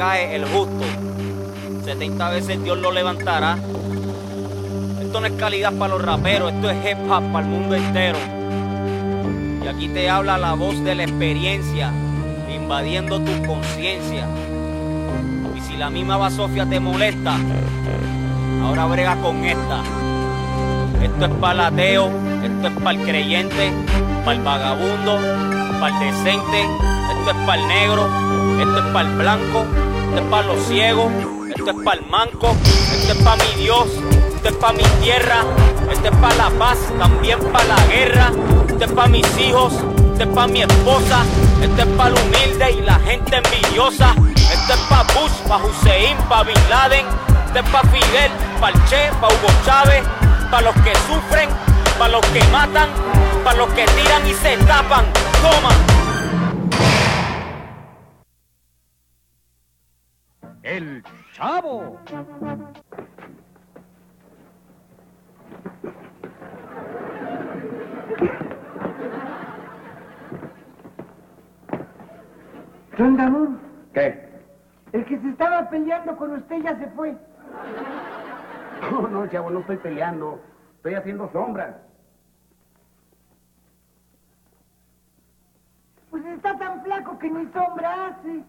70 veces cae el justo, 70 veces Dios lo levantará. Esto no es calidad para los raperos, esto es hip hop para el mundo entero. Y aquí te habla la voz de la experiencia, invadiendo tu conciencia. Y si la misma basofia te molesta, ahora brega con esta. Esto es para el ateo, esto es para el creyente, para el vagabundo, para el decente, esto es para el negro, esto es para el blanco, esto es para los ciegos, esto es para el manco, esto es para mi Dios, esto es para mi tierra, esto es para la paz, también para la guerra, esto es para mis hijos, esto es para mi esposa, esto es para el humilde y la gente envidiosa, esto es para Bush, para Hussein, para Bin Laden, esto es para Fidel, para el Che, para Hugo Chávez, para los que sufren, para los que matan, para los que tiran y se tapan. Toma. El Chavo. Rondamón, ¿Qué? el que se estaba peleando con usted ya se fue. No, no, chavo, no estoy peleando. Estoy haciendo sombras. Pues está tan flaco que ni sombra hace.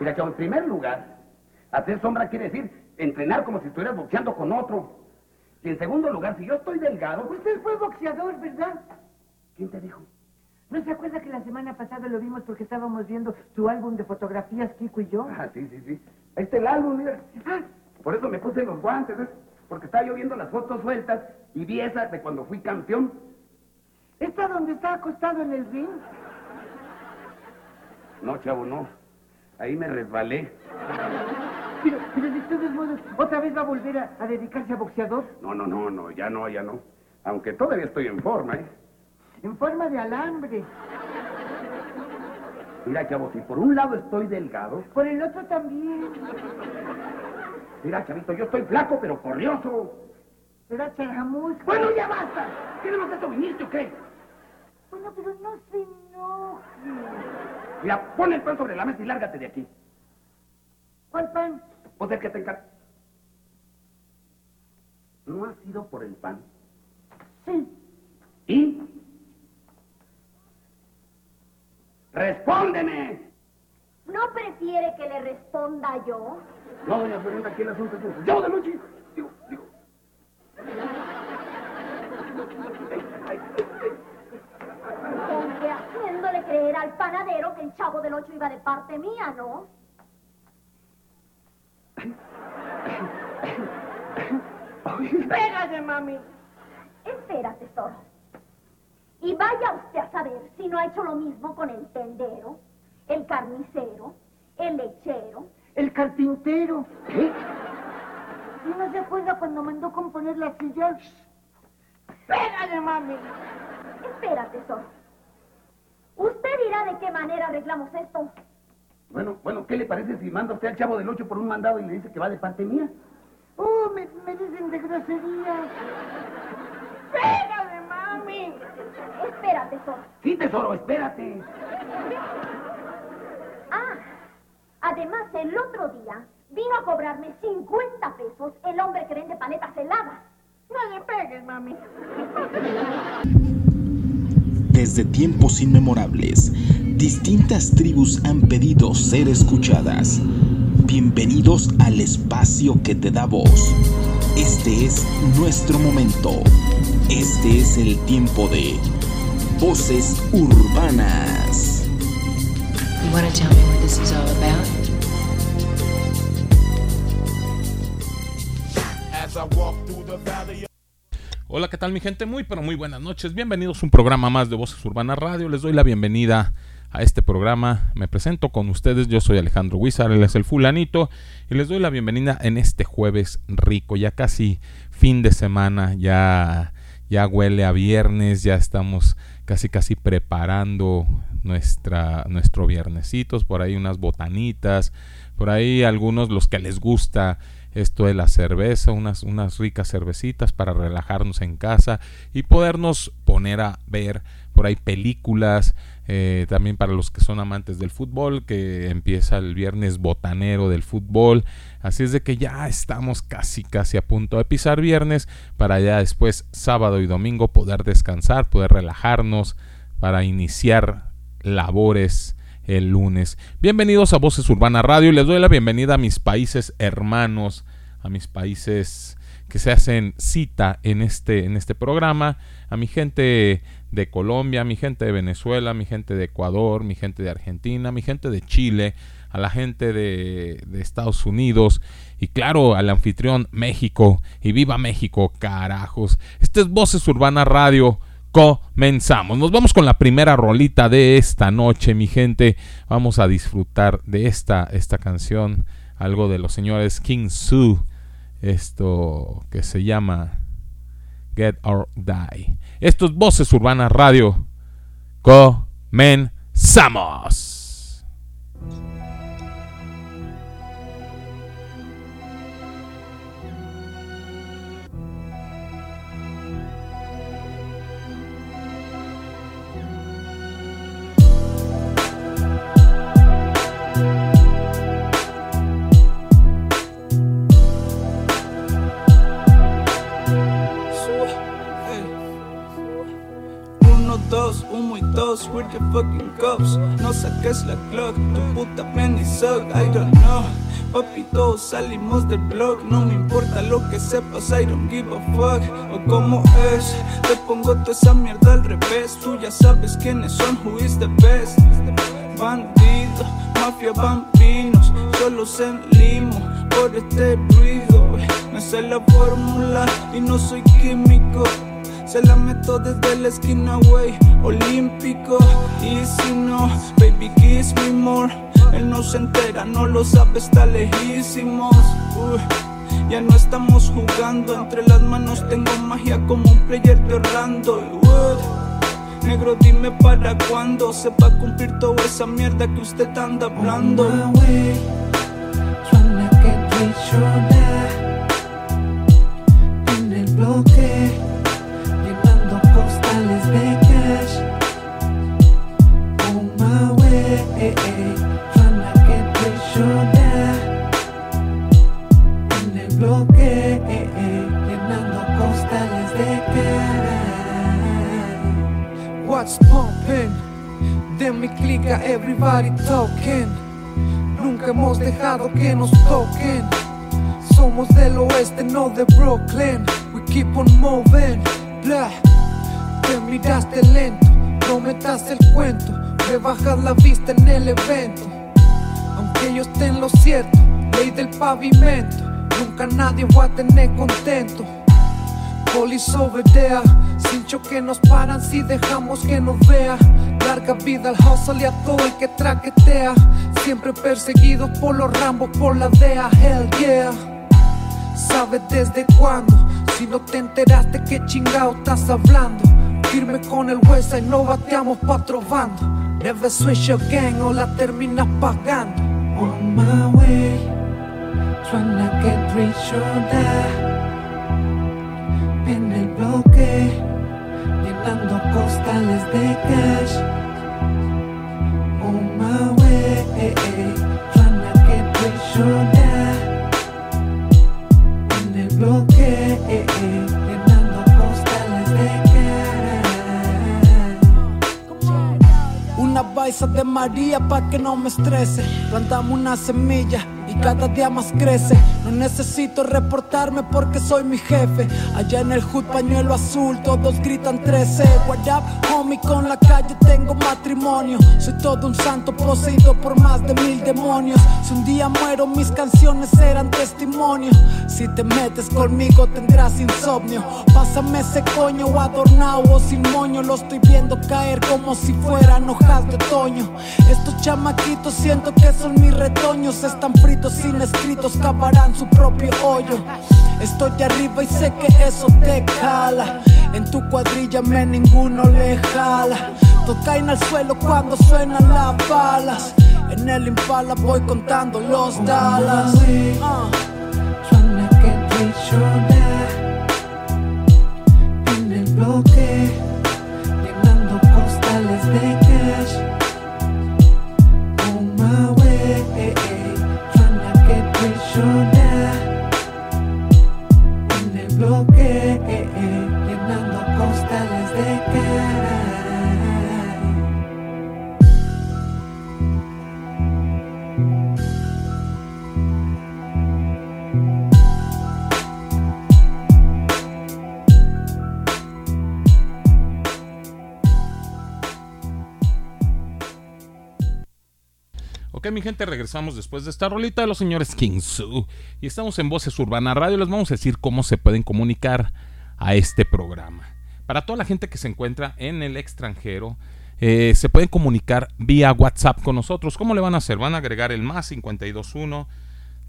Mira, chavo, en primer lugar, hacer sombra quiere decir entrenar como si estuvieras boxeando con otro. Y en segundo lugar, si yo estoy delgado, Usted fue boxeador, ¿verdad? ¿quién te dijo? ¿No se acuerda que la semana pasada lo vimos porque estábamos viendo su álbum de fotografías, Kiko y yo? Ah, sí, sí, sí. Ahí está el álbum, mira. Ah, Por eso me puse los guantes, ¿ves? Porque estaba yo viendo las fotos sueltas y vi esa de cuando fui campeón. ¿está donde está acostado en el ring? No, chavo, no. Ahí me resbalé. Pero, pero de todos modos, ¿otra vez va a volver a, a dedicarse a boxeador? No, no, no, no, ya no, ya no. Aunque todavía estoy en forma, ¿eh? En forma de alambre. Mira, chavo, si por un lado estoy delgado, Por el otro también. mira, chavito, yo estoy flaco, pero corrioso. ¿Verdad, Charjamuz? Bueno, ya basta. ¿Qué más esto viniste o qué? Bueno, pero no se enoje. Mira, pon el pan sobre la mesa y lárgate de aquí. ¿Cuál pan? Pues el que te encarga. ¿No has ido por el pan? Sí. ¿Y? ¡Respóndeme! ¿No prefiere que le responda yo? No, doña Florinda, aquí el asunto es eso. Yo de noche. Digo, digo. creer al panadero que el chavo del ocho iba de parte mía, ¿no? Pégale, mami. Espera, tesoro. Y vaya usted a saber si no ha hecho lo mismo con el tendero, el carnicero, el lechero. El carpintero. ¿Y no se acuerda cuando mandó componer la silla? Pégale, mami. Espera, tesoro. Usted dirá de qué manera arreglamos esto. Bueno, bueno, ¿qué le parece si manda usted al chavo del ocho por un mandado y le dice que va de parte mía? Oh, me, me dicen de groserías. Pégale, mami. Espera, tesoro. Sí, tesoro, espérate. Ah, además el otro día vino a cobrarme 50 pesos el hombre que vende paletas heladas. No le pegues, mami. Desde tiempos inmemorables, distintas tribus han pedido ser escuchadas. Bienvenidos al espacio que te da voz. Este es nuestro momento. Este es el tiempo de Voces Urbanas. You want to tell me what this is all about? Hola, ¿qué tal mi gente? Muy, pero muy buenas noches. Bienvenidos a un programa más de Voces Urbanas Radio. Les doy la bienvenida a este programa. Me presento con ustedes. Yo soy Alejandro Huizar, él es el fulanito. Y les doy la bienvenida en este jueves rico. Ya casi fin de semana. Ya, ya huele a viernes. Ya estamos casi, casi preparando nuestra, nuestro viernesitos. Por ahí unas botanitas. Por ahí algunos los que les gusta esto de la cerveza, unas, unas ricas cervecitas para relajarnos en casa y podernos poner a ver por ahí películas, eh, también para los que son amantes del fútbol, que empieza el viernes botanero del fútbol. Así es de que ya estamos casi, casi a punto de pisar viernes para ya después sábado y domingo poder descansar, poder relajarnos para iniciar labores el lunes. Bienvenidos a Voces Urbana Radio. Les doy la bienvenida a mis países hermanos, a mis países que se hacen cita en este, en este programa, a mi gente de Colombia, a mi gente de Venezuela, a mi gente de Ecuador, mi gente de Argentina, a mi gente de Chile, a la gente de, de Estados Unidos y claro, al anfitrión México. Y viva México, carajos. Este es Voces Urbana Radio comenzamos. Nos vamos con la primera rolita de esta noche, mi gente. Vamos a disfrutar de esta, esta canción, algo de los señores King Sue, esto que se llama Get or Die. Esto es Voces Urbanas Radio. Comenzamos. With the fucking cups. No saques la clock, tu puta plan suck. I don't know. Papi, todos salimos del blog. No me importa lo que sepas, I don't give a fuck. O cómo es, te pongo toda esa mierda al revés. Tú ya sabes quiénes son, who is the best. Bandido, mafia, bambinos, solo se limo por este ruido. Me sé la fórmula y no soy químico. Se la meto desde la esquina, wey, olímpico. Y si no, baby, kiss me more. Él no se entera, no lo sabe, está lejísimos. ya no estamos jugando, entre las manos tengo magia como un player de Orlando. negro, dime para cuándo se va a cumplir toda esa mierda que usted anda hablando. Bloque En el bloque, llenando costales de. What's pumping? De mi clica, everybody talking. Nunca hemos dejado que nos toquen. Somos del oeste, no de Brooklyn. We keep on moving. Blah te miraste lento, no metas el cuento, rebajas la vista en el evento. Aunque yo esté lo cierto, ley del pavimento, nunca nadie va a tener contento. Police over there, sin choque nos paran si dejamos que nos vea. Larga vida al hustle y a todo el que traquetea. Siempre perseguido por los rambos, por la DEA, hell yeah. ¿Sabes desde cuándo? Si no te enteraste, ¿qué chingado estás hablando? Firme con el huesa y no bateamos pa' otro bando. Never switch gang o la terminas pagando. On my way, trying to get rich or die. En el bloque, llenando costales de cash. On my way, trying to get rich or die. Bloque, llenando costales de cash. Una baisa de María pa' que no me estrese. Plantamos una semilla cada día más crece. No necesito reportarme porque soy mi jefe. Allá en el hood pañuelo azul, todos gritan 13. What up, homie, con la calle tengo matrimonio. Soy todo un santo poseído por más de mil demonios. Si un día muero, mis canciones serán testimonio. Si te metes conmigo, tendrás insomnio. Pásame ese coño adornado o sin moño. Lo estoy viendo caer como si fueran hojas de otoño. Estos chamaquitos siento que son mis retoños. Están fritos sin escritos, cavarán su propio hoyo. Estoy arriba y sé que eso te cala. En tu cuadrilla me ninguno le jala. Todos caen al suelo cuando suenan las balas. En el impala voy contando los Dallas. Uh. En el bloque, Mi gente, regresamos después de esta rolita de los señores King Su. Y estamos en Voces Urbana Radio. Les vamos a decir cómo se pueden comunicar a este programa. Para toda la gente que se encuentra en el extranjero, eh, se pueden comunicar vía WhatsApp con nosotros. ¿Cómo le van a hacer? Van a agregar el más 521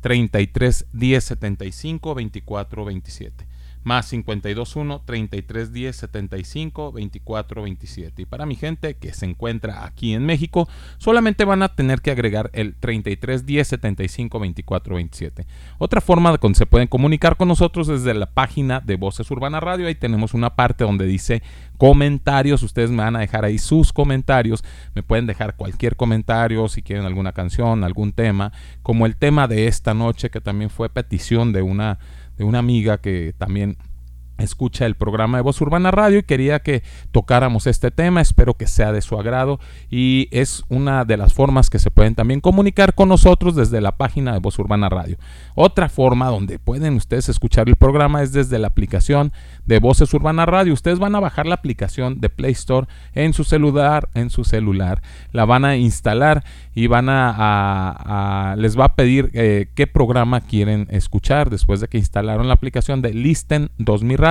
33 10 75 24 27 más 521 33 10 75 24 27. Y para mi gente que se encuentra aquí en México, solamente van a tener que agregar el 33 10 75 24 27. Otra forma que se pueden comunicar con nosotros desde la página de Voces Urbana Radio. Ahí tenemos una parte donde dice comentarios. Ustedes me van a dejar ahí sus comentarios. Me pueden dejar cualquier comentario si quieren alguna canción, algún tema, como el tema de esta noche que también fue petición de una de una amiga que también escucha el programa de Voz Urbana Radio y quería que tocáramos este tema, espero que sea de su agrado y es una de las formas que se pueden también comunicar con nosotros desde la página de Voz Urbana Radio. Otra forma donde pueden ustedes escuchar el programa es desde la aplicación de Voces Urbana Radio. Ustedes van a bajar la aplicación de Play Store en su celular, en su celular, la van a instalar y van a, les va a pedir eh, qué programa quieren escuchar después de que instalaron la aplicación de Listen 2000 Radio.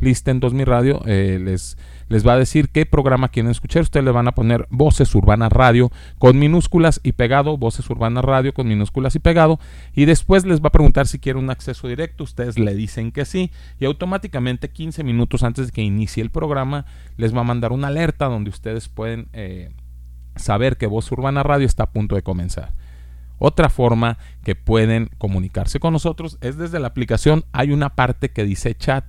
Listen 2000 Radio eh, les les va a decir qué programa quieren escuchar. Ustedes le van a poner Voces Urbana Radio con minúsculas y pegado, Voces Urbana Radio con minúsculas y pegado. Y después les va a preguntar si quieren un acceso directo. Ustedes le dicen que sí. Y automáticamente 15 minutos antes de que inicie el programa les va a mandar una alerta donde ustedes pueden eh, saber que Voz Urbana Radio está a punto de comenzar. Otra forma que pueden comunicarse con nosotros es desde la aplicación. Hay una parte que dice chat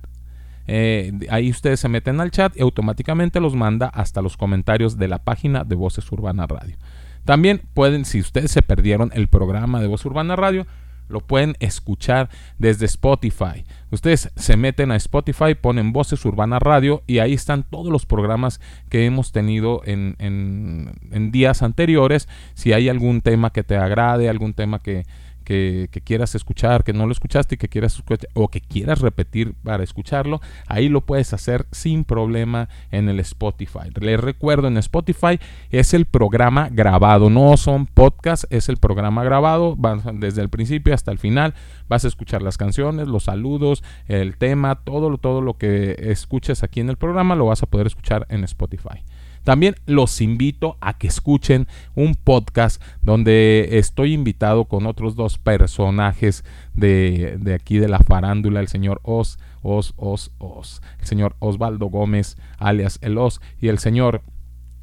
eh, ahí ustedes se meten al chat y automáticamente los manda hasta los comentarios de la página de Voces Urbana Radio. También pueden, si ustedes se perdieron el programa de Voz Urbana Radio, lo pueden escuchar desde Spotify. Ustedes se meten a Spotify, ponen Voces Urbana Radio y ahí están todos los programas que hemos tenido en, en días anteriores. Si hay algún tema que te agrade, algún tema que, que, quieras escuchar, que no lo escuchaste y que quieras escuchar, o que quieras repetir para escucharlo, ahí lo puedes hacer sin problema en el Spotify. Les recuerdo, en Spotify es el programa grabado, no son podcasts, es el programa grabado, desde el principio hasta el final, vas a escuchar las canciones, los saludos, el tema, todo, todo lo que escuches aquí en el programa lo vas a poder escuchar en Spotify. También los invito a que escuchen un podcast donde estoy invitado con otros dos personajes de, aquí de la farándula, el señor Os, Os, Os, Os, el señor Osvaldo Gómez, alias El Os, y el señor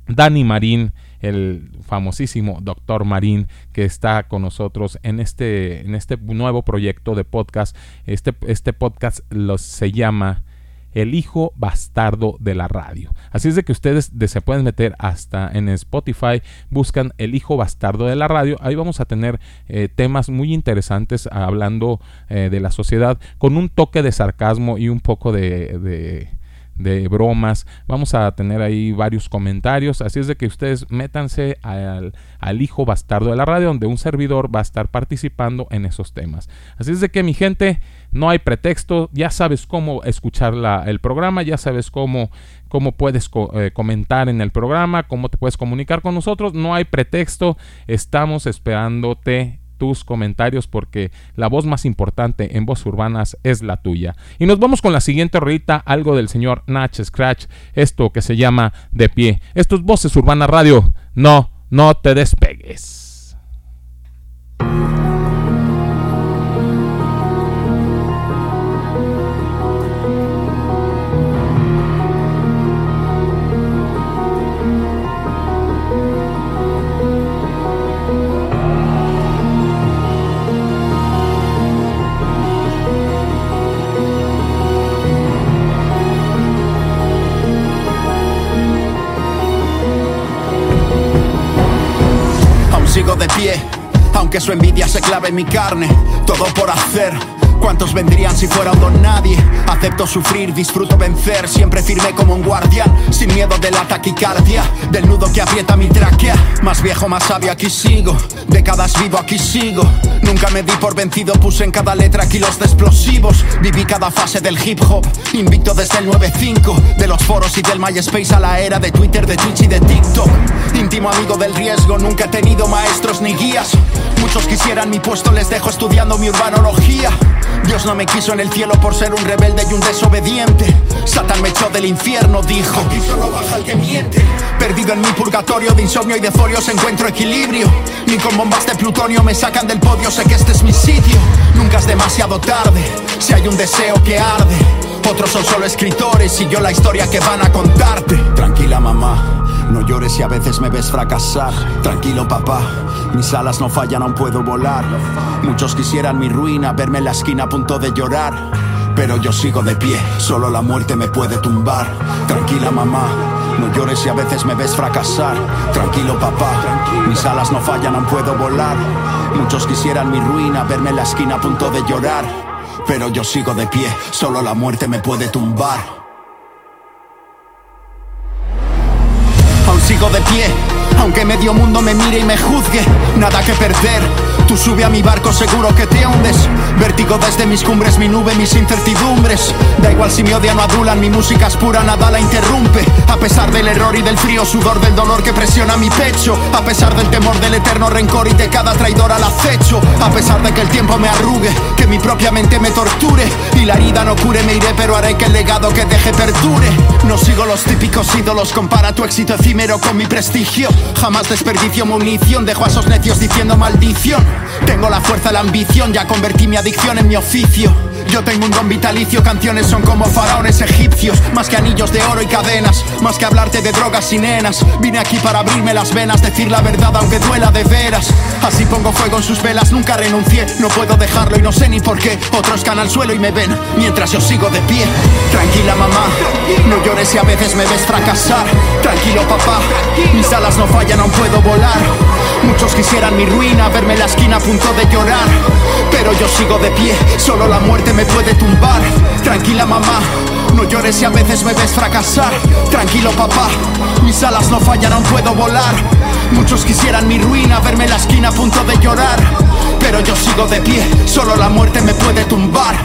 Dani Marín, el famosísimo doctor Marín, que está con nosotros en este, en este nuevo proyecto de podcast. Este, este podcast se llama el hijo bastardo de la radio. Así es de que ustedes se pueden meter hasta en Spotify, buscan el hijo bastardo de la radio. Ahí vamos a tener eh, temas muy interesantes hablando eh, de la sociedad con un toque de sarcasmo y un poco de de bromas. Vamos a tener ahí varios comentarios. Así es de que ustedes métanse al, hijo bastardo de la radio, donde un servidor va a estar participando en esos temas. Así es de que mi gente, no hay pretexto. Ya sabes cómo escuchar el programa, ya sabes cómo, cómo puedes eh, comentar en el programa, cómo te puedes comunicar con nosotros. No hay pretexto. Estamos esperándote tus comentarios porque la voz más importante en voz urbanas es la tuya. Y nos vamos con la siguiente rolita, algo del señor Natch Scratch, esto que se llama De pie. Esto es Voces Urbanas Radio. No, no te despegues. Su envidia se clave en mi carne, todo por hacer. ¿Cuántos vendrían si fuera un don nadie? Acepto sufrir, disfruto vencer, siempre firme como un guardián. sin miedo de la taquicardia, del nudo que aprieta mi tráquea. Más viejo, más sabio, aquí sigo. Décadas vivo, aquí sigo. Nunca me di por vencido, puse en cada letra kilos de explosivos. Viví cada fase del hip hop, invicto desde el 9-5. De los foros y del MySpace a la era de Twitter, de Twitch y de TikTok. Íntimo amigo del riesgo, nunca he tenido maestros ni guías. Muchos quisieran mi puesto, les dejo estudiando mi urbanología. Dios no me quiso en el cielo por ser un rebelde y un desobediente. Satán me echó del infierno, dijo. El. Perdido en mi purgatorio de insomnio y de folios encuentro equilibrio. Ni con bombas de plutonio me sacan del podio, sé que este es mi sitio. Nunca es demasiado tarde, si hay un deseo que arde. Otros son solo escritores y yo la historia que van a contarte. Tranquila mamá, no llores si a veces me ves fracasar. Tranquilo papá, mis alas no fallan, aún puedo volar. Muchos quisieran mi ruina, verme en la esquina a punto de llorar. Pero yo sigo de pie, solo la muerte me puede tumbar. Tranquila mamá, no llores si a veces me ves fracasar. Tranquilo papá, mis alas no fallan, aún puedo volar. Muchos quisieran mi ruina, verme en la esquina a punto de llorar. Pero yo sigo de pie, solo la muerte me puede tumbar. Aún sigo de pie, aunque medio mundo me mire y me juzgue, nada que perder. Tú sube a mi barco seguro que te hundes. Vértigo desde mis cumbres, mi nube, mis incertidumbres. Da igual si me odian o adulan, mi música es pura, nada la interrumpe. A pesar del error y del frío, sudor del dolor que presiona mi pecho. A pesar del temor del eterno rencor y de cada traidor al acecho. A pesar de que el tiempo me arrugue, que mi propia mente me torture. Y la herida no cure, me iré, pero haré que el legado que deje perdure. No sigo los típicos ídolos, compara tu éxito efímero con mi prestigio. Jamás desperdicio munición, dejo a esos necios diciendo maldición. Tengo la fuerza, la ambición, ya convertí mi adicción en mi oficio. Yo tengo un don vitalicio, canciones son como faraones egipcios, más que anillos de oro y cadenas, más que hablarte de drogas y nenas. Vine aquí para abrirme las venas, decir la verdad aunque duela de veras. Así pongo fuego en sus velas, nunca renuncié, no puedo dejarlo y no sé ni por qué. Otros caen al suelo y me ven, mientras yo sigo de pie. Tranquila mamá, no llores si a veces me ves fracasar. Tranquilo papá, mis alas no fallan, aún puedo volar. Muchos quisieran mi ruina, verme en la esquina a punto de llorar. Pero yo sigo de pie, solo la muerte me puede tumbar. Tranquila mamá, no llores si a veces me ves fracasar. Tranquilo papá, mis alas no fallan, puedo volar. Muchos quisieran mi ruina, verme en la esquina a punto de llorar. Pero yo sigo de pie, solo la muerte me puede tumbar.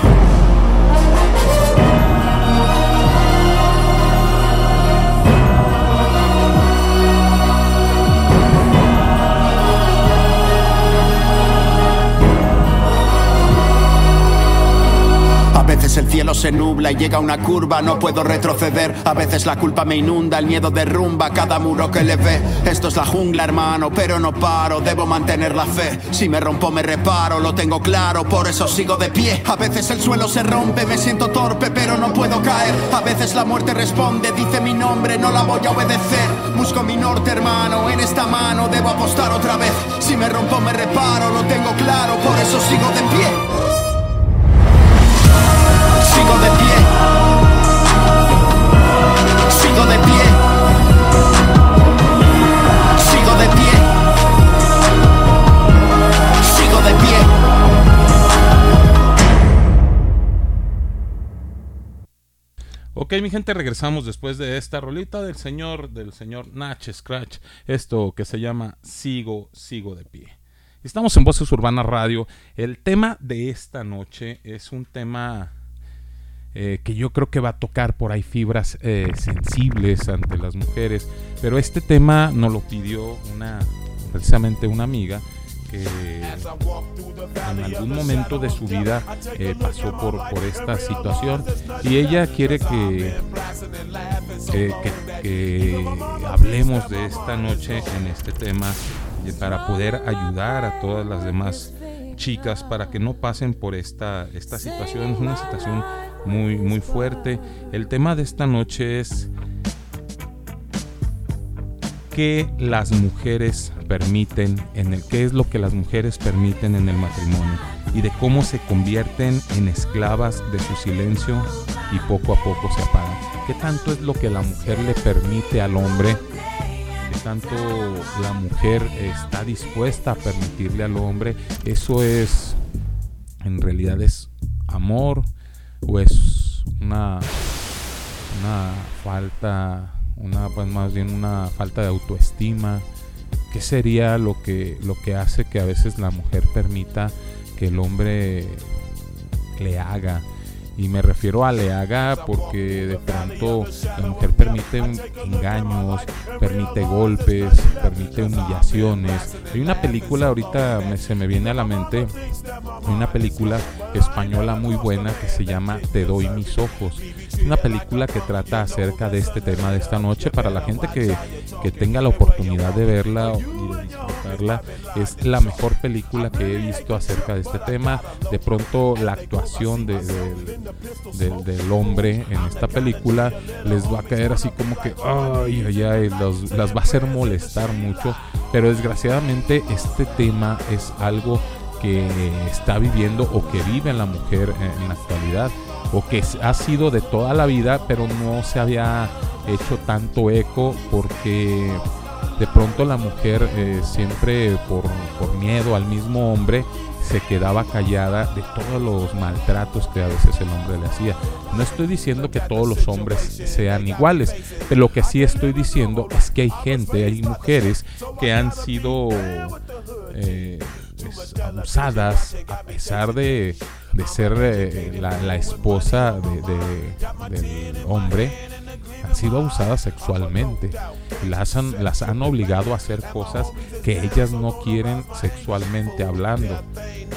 El cielo se nubla y llega una curva, no puedo retroceder. A veces la culpa me inunda, el miedo derrumba cada muro que le ve. Esto es la jungla, hermano, pero no paro, debo mantener la fe. Si me rompo, me reparo, lo tengo claro, por eso sigo de pie. A veces el suelo se rompe, me siento torpe, pero no puedo caer. A veces la muerte responde, dice mi nombre, no la voy a obedecer. Busco mi norte, hermano, en esta mano debo apostar otra vez. Si me rompo, me reparo, lo tengo claro, por eso sigo de pie. Sigo de pie. Sigo de pie. Sigo de pie. Sigo de pie. Ok, mi gente, regresamos después de esta rolita del señor, del señor Nach Scratch, esto que se llama Sigo, Sigo de Pie. Estamos en Voces Urbanas Radio. El tema de esta noche es un tema eh, que yo creo que va a tocar por ahí fibras eh, sensibles ante las mujeres, pero este tema nos lo pidió una, precisamente una amiga que en algún momento de su vida eh, pasó por, por esta situación. Y ella quiere que, que, que- que hablemos de esta noche en este tema para poder ayudar a todas las demás chicas para que no pasen por esta, esta situación. Es una situación muy, muy fuerte. El tema de esta noche es qué las mujeres permiten en el qué es lo que las mujeres permiten en el matrimonio y de cómo se convierten en esclavas de su silencio y poco a poco se apagan. ¿Qué tanto es lo que la mujer le permite al hombre? ¿Qué tanto la mujer está dispuesta a permitirle al hombre? Eso es en realidad es amor o es una una falta una pues más bien una falta de autoestima. ¿Qué sería lo que, lo que hace que a veces la mujer permita que el hombre le haga? Y me refiero a le haga porque de pronto la mujer permite engaños, permite golpes, permite humillaciones. Hay una película, ahorita me, se me viene a la mente, hay una película española muy buena que se llama Te doy mis ojos. Una película que trata acerca de este tema de esta noche para la gente que, que tenga la oportunidad de verla y de disfrutarla. Es la mejor película que he visto acerca de este tema. De pronto la actuación de, de, del hombre en esta película les va a caer así como que, ay, ay, ay, las va a hacer molestar mucho. Pero desgraciadamente este tema es algo que está viviendo o que vive la mujer en la actualidad o que ha sido de toda la vida pero no se había hecho tanto eco porque de pronto la mujer eh, siempre por, por miedo al mismo hombre se quedaba callada de todos los maltratos que a veces el hombre le hacía. No estoy diciendo que todos los hombres sean iguales, pero lo que sí estoy diciendo es que hay gente, hay mujeres que han sido eh, pues, abusadas a pesar de, de ser eh, la, la, esposa de, de, del hombre han sido abusadas sexualmente. Las han, las han obligado a hacer cosas que ellas no quieren sexualmente hablando.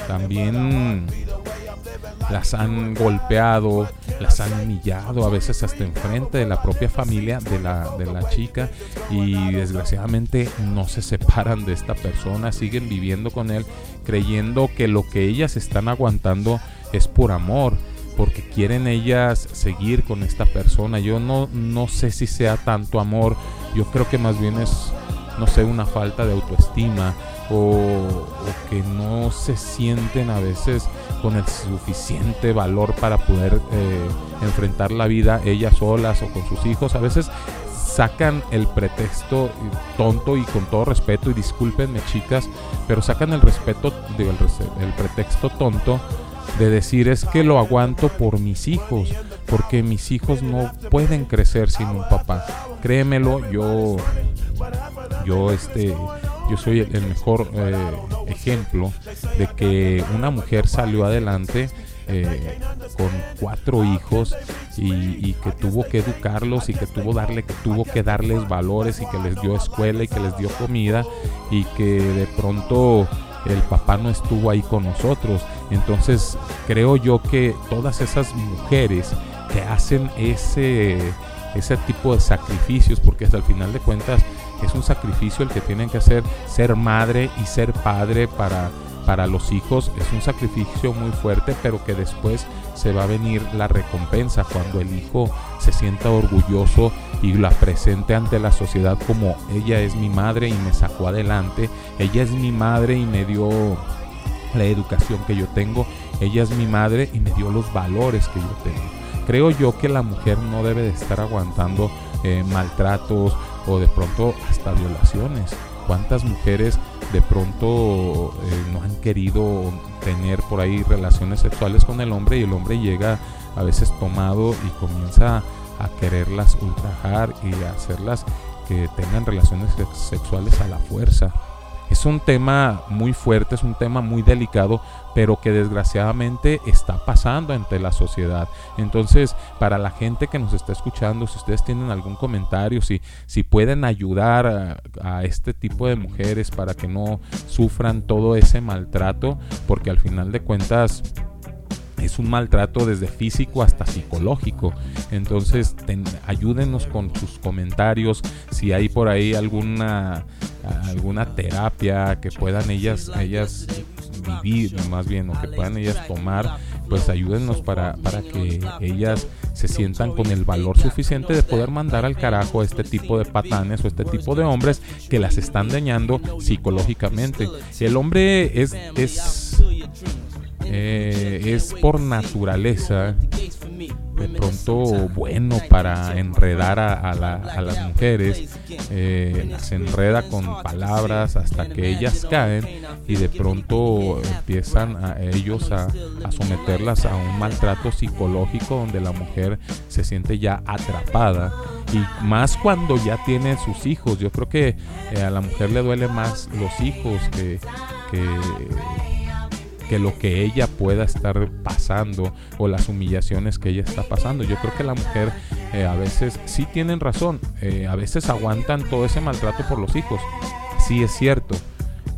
También las han golpeado, las han humillado, a veces hasta enfrente de la propia familia de la, de la chica y desgraciadamente no se separan de esta persona, siguen viviendo con él creyendo que lo que ellas están aguantando es por amor porque quieren ellas seguir con esta persona. Yo no, no sé si sea tanto amor, yo creo que más bien es, no sé, una falta de autoestima o, que no se sienten a veces con el suficiente valor para poder eh, enfrentar la vida ellas solas o con sus hijos. A veces sacan el pretexto tonto y con todo respeto, y discúlpenme chicas, pero sacan el respeto, digo, el, pretexto tonto de decir es que lo aguanto por mis hijos, porque mis hijos no pueden crecer sin un papá. Créemelo, yo, yo este, yo soy el mejor eh, ejemplo de que una mujer salió adelante eh, con cuatro hijos y, que tuvo que educarlos y que tuvo darle que tuvo que darles valores y que les dio escuela y que les dio comida y que de pronto el papá no estuvo ahí con nosotros. Entonces creo yo que todas esas mujeres que hacen ese, ese tipo de sacrificios, porque hasta el final de cuentas es un sacrificio el que tienen que hacer ser madre y ser padre para para los hijos es un sacrificio muy fuerte, pero que después se va a venir la recompensa cuando el hijo se sienta orgulloso y la presente ante la sociedad como ella es mi madre y me sacó adelante, ella es mi madre y me dio la educación que yo tengo, ella es mi madre y me dio los valores que yo tengo. Creo yo que la mujer no debe de estar aguantando eh, maltratos o de pronto hasta violaciones. ¿Cuántas mujeres de pronto eh, no han querido tener por ahí relaciones sexuales con el hombre y el hombre llega a veces tomado y comienza a quererlas ultrajar y a hacerlas que tengan relaciones sexuales a la fuerza. Es un tema muy fuerte, es un tema muy delicado, pero que desgraciadamente está pasando entre la sociedad. Entonces, para la gente que nos está escuchando, si ustedes tienen algún comentario, si, si pueden ayudar a, este tipo de mujeres para que no sufran todo ese maltrato, porque al final de cuentas es un maltrato desde físico hasta psicológico. Entonces, ayúdenos con sus comentarios. Si hay por ahí alguna alguna terapia que puedan ellas ellas vivir más bien o que puedan ellas tomar pues ayúdennos para, para que ellas se sientan con el valor suficiente de poder mandar al carajo a este tipo de patanes o este tipo de hombres que las están dañando psicológicamente el hombre es es eh, es por naturaleza. De pronto bueno para enredar a, las mujeres, eh, las enreda con palabras hasta que ellas caen y de pronto empiezan a ellos a, someterlas a un maltrato psicológico donde la mujer se siente ya atrapada. Y más cuando ya tiene sus hijos. Yo creo que eh, a la mujer le duele más los hijos que, que que lo que ella pueda estar pasando o las humillaciones que ella está pasando. Yo creo que la mujer eh, a veces sí tienen razón, eh, a veces aguantan todo ese maltrato por los hijos, sí es cierto,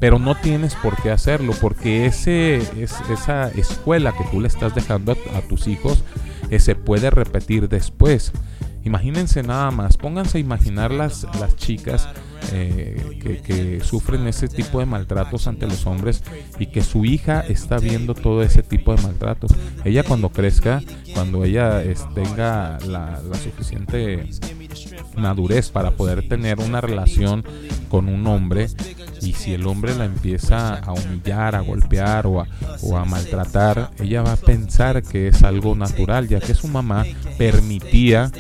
pero no tienes por qué hacerlo porque ese, es, esa escuela que tú le estás dejando a, tus hijos eh, se puede repetir después. Imagínense nada más, pónganse a imaginar las, las chicas eh, que, sufren ese tipo de maltratos ante los hombres y que su hija está viendo todo ese tipo de maltratos. Ella cuando crezca, cuando ella tenga la, la suficiente madurez para poder tener una relación con un hombre y si el hombre la empieza a humillar, a golpear o a, maltratar, ella va a pensar que es algo natural, ya que su mamá permitía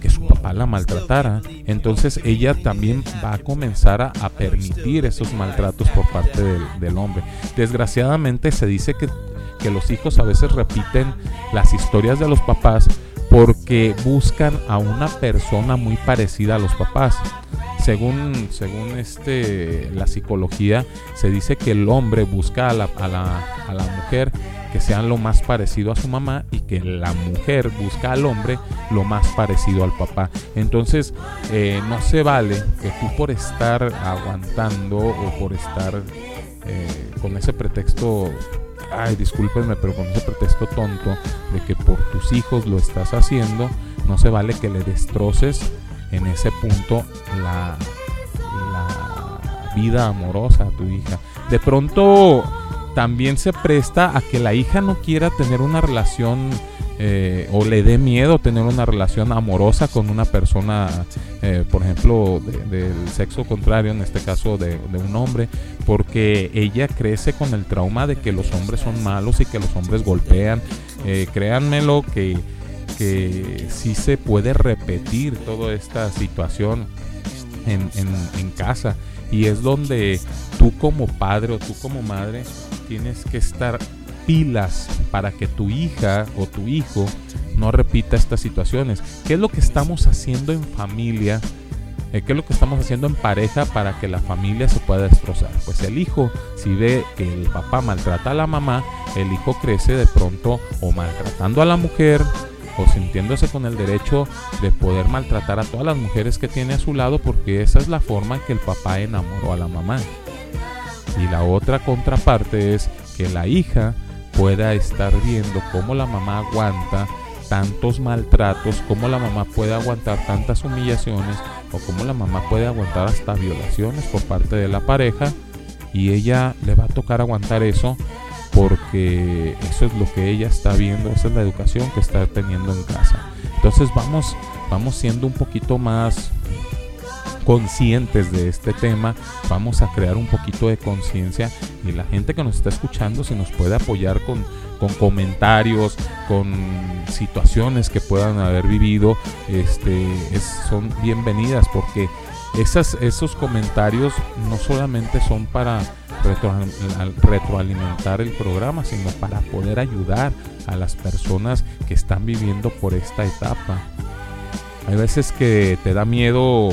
que su papá la maltratara. Entonces ella también va a comenzar a, permitir esos maltratos por parte del hombre. Desgraciadamente se dice que, que los hijos a veces repiten las historias de los papás porque buscan a una persona muy parecida a los papás. Según, según este, la psicología, se dice que el hombre busca a la, a, la, a la mujer que sean lo más parecido a su mamá y que la mujer busca al hombre lo más parecido al papá. Entonces, eh, no se vale que tú por estar aguantando o por estar eh, con ese pretexto ay, discúlpenme, pero con ese pretexto tonto de que por tus hijos lo estás haciendo, no se vale que le destroces en ese punto la, la vida amorosa a tu hija. De pronto también se presta a que la hija no quiera tener una relación eh, o le dé miedo tener una relación amorosa con una persona, eh, por ejemplo, del sexo contrario, en este caso de, un hombre, porque ella crece con el trauma de que los hombres son malos y que los hombres golpean. Eh, créanmelo que, que sí se puede repetir toda esta situación en, en casa y es donde tú como padre o tú como madre tienes que estar pilas para que tu hija o tu hijo no repita estas situaciones. ¿Qué es lo que estamos haciendo en familia? Eh, ¿Qué es lo que estamos haciendo en pareja para que la familia se pueda destrozar? Pues el hijo, si ve que el papá maltrata a la mamá, el hijo crece de pronto o maltratando a la mujer o sintiéndose con el derecho de poder maltratar a todas las mujeres que tiene a su lado porque esa es la forma en que el papá enamoró a la mamá. Y la otra contraparte es que la hija pueda estar viendo cómo la mamá aguanta tantos maltratos, cómo la mamá puede aguantar tantas humillaciones o cómo la mamá puede aguantar hasta violaciones por parte de la pareja y ella le va a tocar aguantar eso porque eso es lo que ella está viendo, esa es la educación que está teniendo en casa. Entonces vamos, vamos siendo un poquito más conscientes de este tema, vamos a crear un poquito de conciencia y la gente que nos está escuchando se nos puede apoyar con, con comentarios, con situaciones que puedan haber vivido, este, son bienvenidas porque esas, esos comentarios no solamente son para retroalimentar el programa, sino para poder ayudar a las personas que están viviendo por esta etapa. Hay veces que te da miedo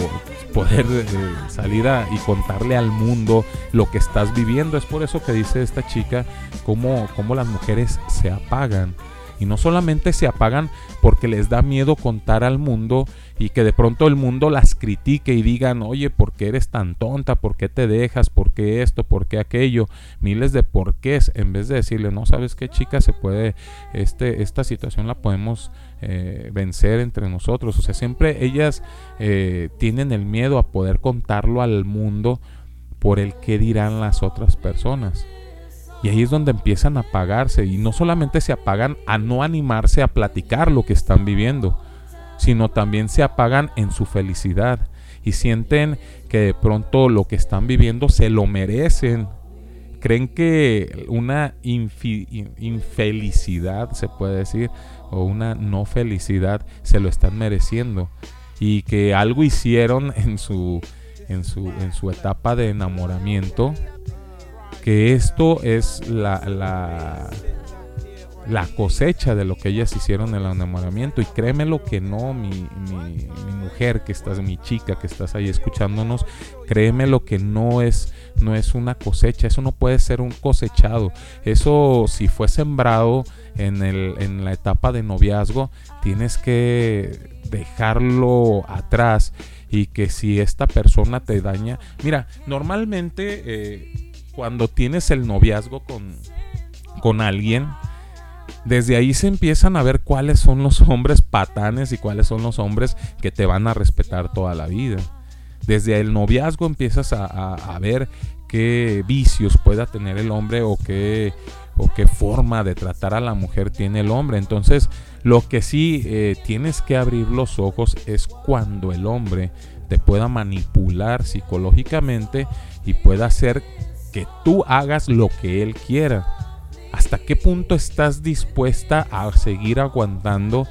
poder eh, salir a, y contarle al mundo lo que estás viviendo. Es por eso que dice esta chica cómo, cómo las mujeres se apagan. Y no solamente se apagan porque les da miedo contar al mundo y que de pronto el mundo las critique y digan, oye, ¿por qué eres tan tonta? ¿Por qué te dejas? ¿Por qué esto? ¿Por qué aquello? Miles de porqués. En vez de decirle, no sabes qué chica se puede, este, esta situación la podemos eh, vencer entre nosotros. O sea, siempre ellas eh, tienen el miedo a poder contarlo al mundo por el que dirán las otras personas. Y ahí es donde empiezan a apagarse. Y no solamente se apagan a no animarse a platicar lo que están viviendo, sino también se apagan en su felicidad. Y sienten que de pronto lo que están viviendo se lo merecen creen que una infelicidad, se puede decir, o una no felicidad, se lo están mereciendo. Y que algo hicieron en su, en su, en su etapa de enamoramiento, que esto es la, la, la cosecha de lo que ellas hicieron en el enamoramiento. Y créeme lo que no, mi, mi, mi mujer que estás, mi chica que estás ahí escuchándonos, créeme lo que no es, no es una cosecha, eso no puede ser un cosechado. Eso si fue sembrado en, el, en la etapa de noviazgo, tienes que dejarlo atrás. Y que si esta persona te daña, mira, normalmente eh, cuando tienes el noviazgo con, con alguien, desde ahí se empiezan a ver cuáles son los hombres patanes y cuáles son los hombres que te van a respetar toda la vida. Desde el noviazgo empiezas a, ver qué vicios pueda tener el hombre o qué, o qué forma de tratar a la mujer tiene el hombre. Entonces, lo que sí eh, tienes que abrir los ojos es cuando el hombre te pueda manipular psicológicamente y pueda hacer que tú hagas lo que él quiera. ¿Hasta qué punto estás dispuesta a seguir aguantando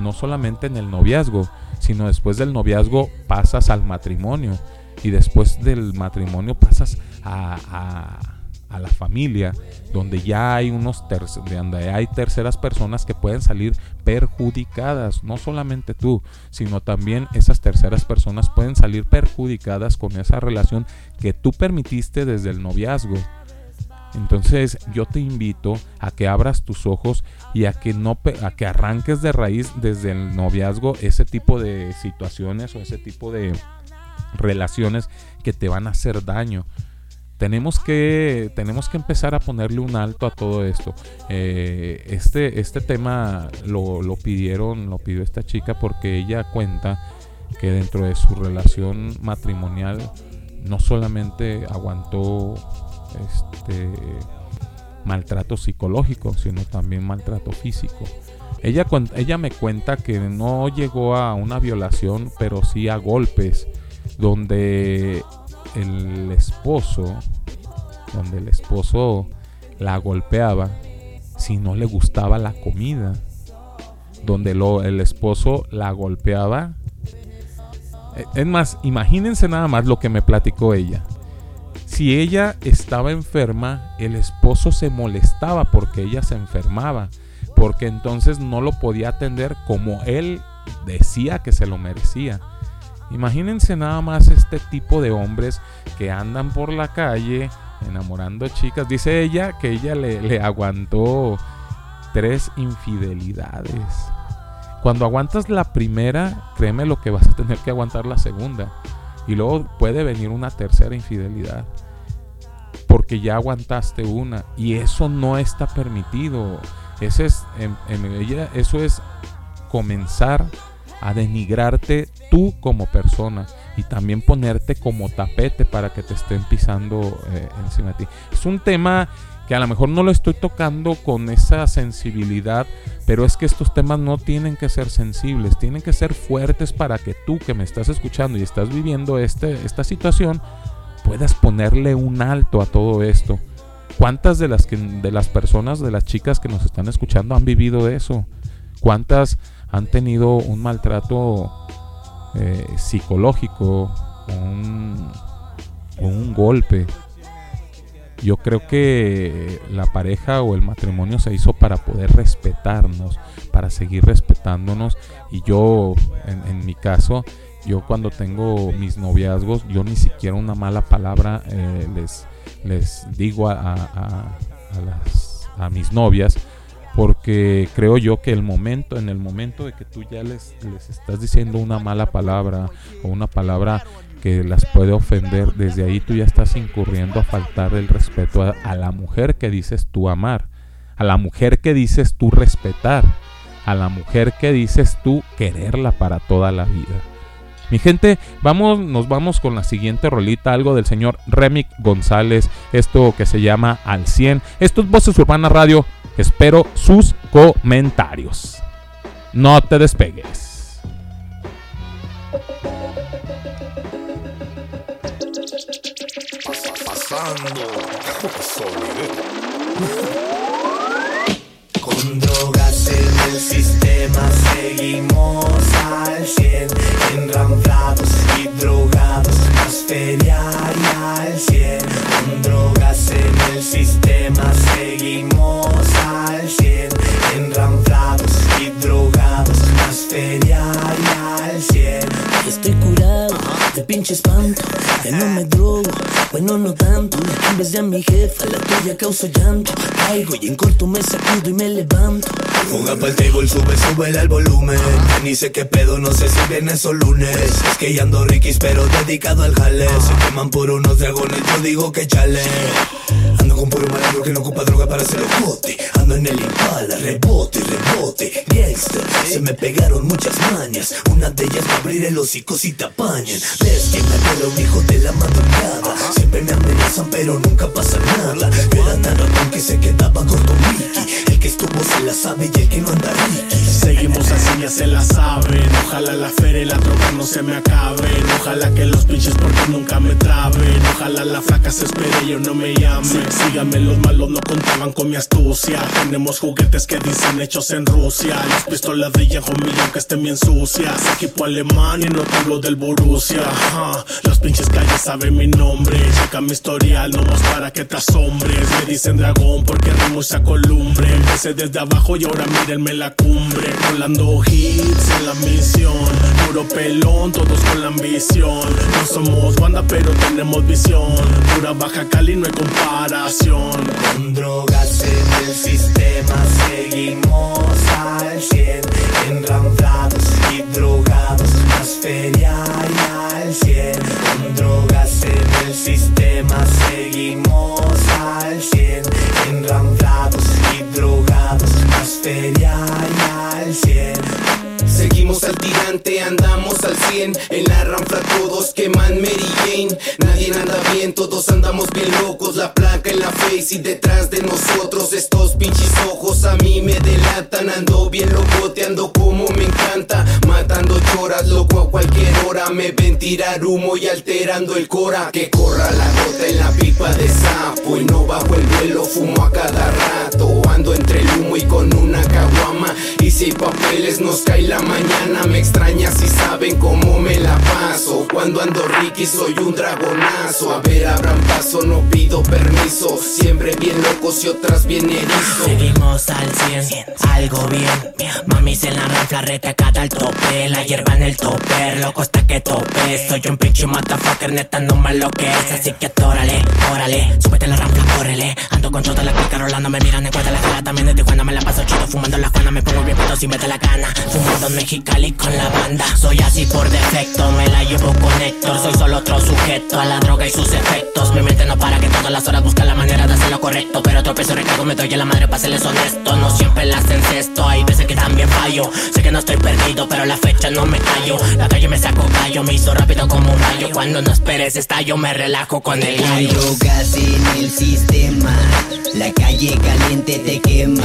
no solamente en el noviazgo, sino después del noviazgo pasas al matrimonio y después del matrimonio pasas a, a- la familia, donde ya hay unos terc- donde hay terceras personas que pueden salir perjudicadas, no solamente tú, sino también esas terceras personas pueden salir perjudicadas con esa relación que tú permitiste desde el noviazgo. Entonces yo te invito a que abras tus ojos y a que no a que arranques de raíz desde el noviazgo ese tipo de situaciones o ese tipo de relaciones que te van a hacer daño. Tenemos que, tenemos que empezar a ponerle un alto a todo esto. Eh, este, este tema lo, lo pidieron, lo pidió esta chica porque ella cuenta que dentro de su relación matrimonial no solamente aguantó este maltrato psicológico, sino también maltrato físico. Ella, ella me cuenta que no llegó a una violación, pero sí a golpes, donde el esposo, donde el esposo la golpeaba si no le gustaba la comida, donde lo, el esposo la golpeaba. Eh, Es más, imagínense nada más lo que me platicó ella. Si ella estaba enferma, el esposo se molestaba porque ella se enfermaba, porque entonces no lo podía atender como él decía que se lo merecía. Imagínense nada más este tipo de hombres que andan por la calle enamorando chicas. Dice ella que ella le, aguantó tres infidelidades. Cuando aguantas la primera, créeme lo que vas a tener que aguantar la segunda. Y luego puede venir una tercera infidelidad. Porque ya aguantaste una. Y eso no está permitido. Ese es, ella- eso es comenzar a denigrarte tú como persona y también ponerte como tapete para que te estén pisando eh, encima de ti. Es un tema que a lo mejor no lo estoy tocando con esa sensibilidad, pero es que estos temas no tienen que ser sensibles, tienen que ser fuertes para que tú que me estás escuchando y estás viviendo este, esta situación puedas ponerle un alto a todo esto. ¿Cuántas de las, que, de las personas, de las chicas que nos están escuchando han vivido eso? ¿Cuántas han tenido un maltrato eh, psicológico un, un golpe? Yo creo que la pareja o el matrimonio se hizo para poder respetarnos, para seguir respetándonos. Y yo, en, en mi caso, yo cuando tengo mis noviazgos, yo ni siquiera una mala palabra eh, les, les digo a, a- las, a mis novias, porque creo yo que el momento, en el momento de que tú ya les, les estás diciendo una mala palabra o una palabra que las puede ofender, desde ahí tú ya estás incurriendo a faltar el respeto a, la mujer que dices tú amar, a la mujer que dices tú respetar, a la mujer que dices tú quererla para toda la vida. Mi gente, vamos, nos vamos con la siguiente rolita, algo del señor Remick González, esto que se llama Al 100. Esto es Voces Urbanas Radio, espero sus comentarios. No te despegues. Gozando. Con drogas en el sistema seguimos al 100 Enramplados y drogados, más feria y al 100 Con drogas en el sistema seguimos al 100 Enramplados y drogados, más feria y al 100 Estoy curado de pinche espanto, que no me drogo, bueno no tanto. En vez de a mi jefa, la tuya causo llanto. Caigo y en corto me sacudo y me levanto. Ponga pa'l table, sube, sube al volumen. Ni sé qué pedo, no sé si viernes o lunes. Es que ya ando riquis, pero dedicado al jale. Se queman por unos dragones, yo digo que chale. Ando con puro malandro que no ocupa droga para hacer ojote Ando en el impala, rebote, rebote. Gangster, se me pegaron muchas mañas. Una de ellas va a abrir el hocico si te apañan que me acuerda un hijo de la madrugada Siempre me amenazan pero nunca pasa nada era tan ratón que se quedaba corto Mickey El que estuvo se la sabe y el que no anda Ricky Seguimos así, ya se la saben. Ojalá la feria y la droga no se me acaben. Ojalá que los pinches porque nunca me traben. Ojalá la flaca se espere y yo no me llame. Síganme, los malos no contaban con mi astucia. Tenemos juguetes que dicen hechos en Rusia. Las pistolas de Homie, aunque estén bien sucias. Equipo alemán y no te hablo del Borussia. Los pinches calles saben mi nombre. Checa mi historial, nomás para que te asombres. Me dicen dragón porque rimo esa columbre. Empecé desde abajo y ahora mírenme la cumbre. Volando hits en la misión. Puro pelón, todos con la ambición. No somos banda, pero tenemos visión. Pura baja cali, no hay comparación. Con drogas en el sistema seguimos al 100 Enramplados y drogados, más feria andamos al 100 En la ranfla todos queman Mary Jane. Nadie anda bien, todos andamos bien locos La placa en la face y detrás de nosotros Estos pinches ojos a mí me delatan Ando bien locote, ando como me encanta Matando choras, loco a cualquier hora. Me ven tirar humo y alterando el cora. Que corra la gota en la pipa de sapo Y no bajo el vuelo, fumo a cada rato. Ando entre el humo y con una caguama. Y si papeles nos cae la mañana. Me extraña si saben cómo me la paso. Cuando ando Ricky soy un dragonazo. A ver, abran paso, no pido permiso. Siempre bien locos y otras bien erizo. Seguimos al 100, algo bien. Mamis en la ranfla retacada al tope. La hierba en el topper, loco hasta que tope. Soy un pinche motherfucker, neta no me lo que es. Así que atórale, órale, súbete la ranfla, córrele. Ando con toda la clica rolando, me miran en cuenta la cara. También de Tijuana me la paso chido, fumando la juana. Me pongo bien puto si mete la gana. Fumando en Mexicali con la banda. Soy así por defecto, me la llevo con Héctor. Soy solo otro sujeto a la droga y sus efectos. Mi mente no para que todas las horas busca la manera de hacer lo correcto. Pero tropiezo, recargo, me doy a la madre para serles honesto. No siempre las encesto, hay veces que también fallo. Sé que no estoy perdido, pero la fecha no me La calle me saco callo, me hizo rápido como un rayo. Cuando no esperes estallo, me relajo con el Hay gallo. drogas en el sistema, la calle caliente te quema.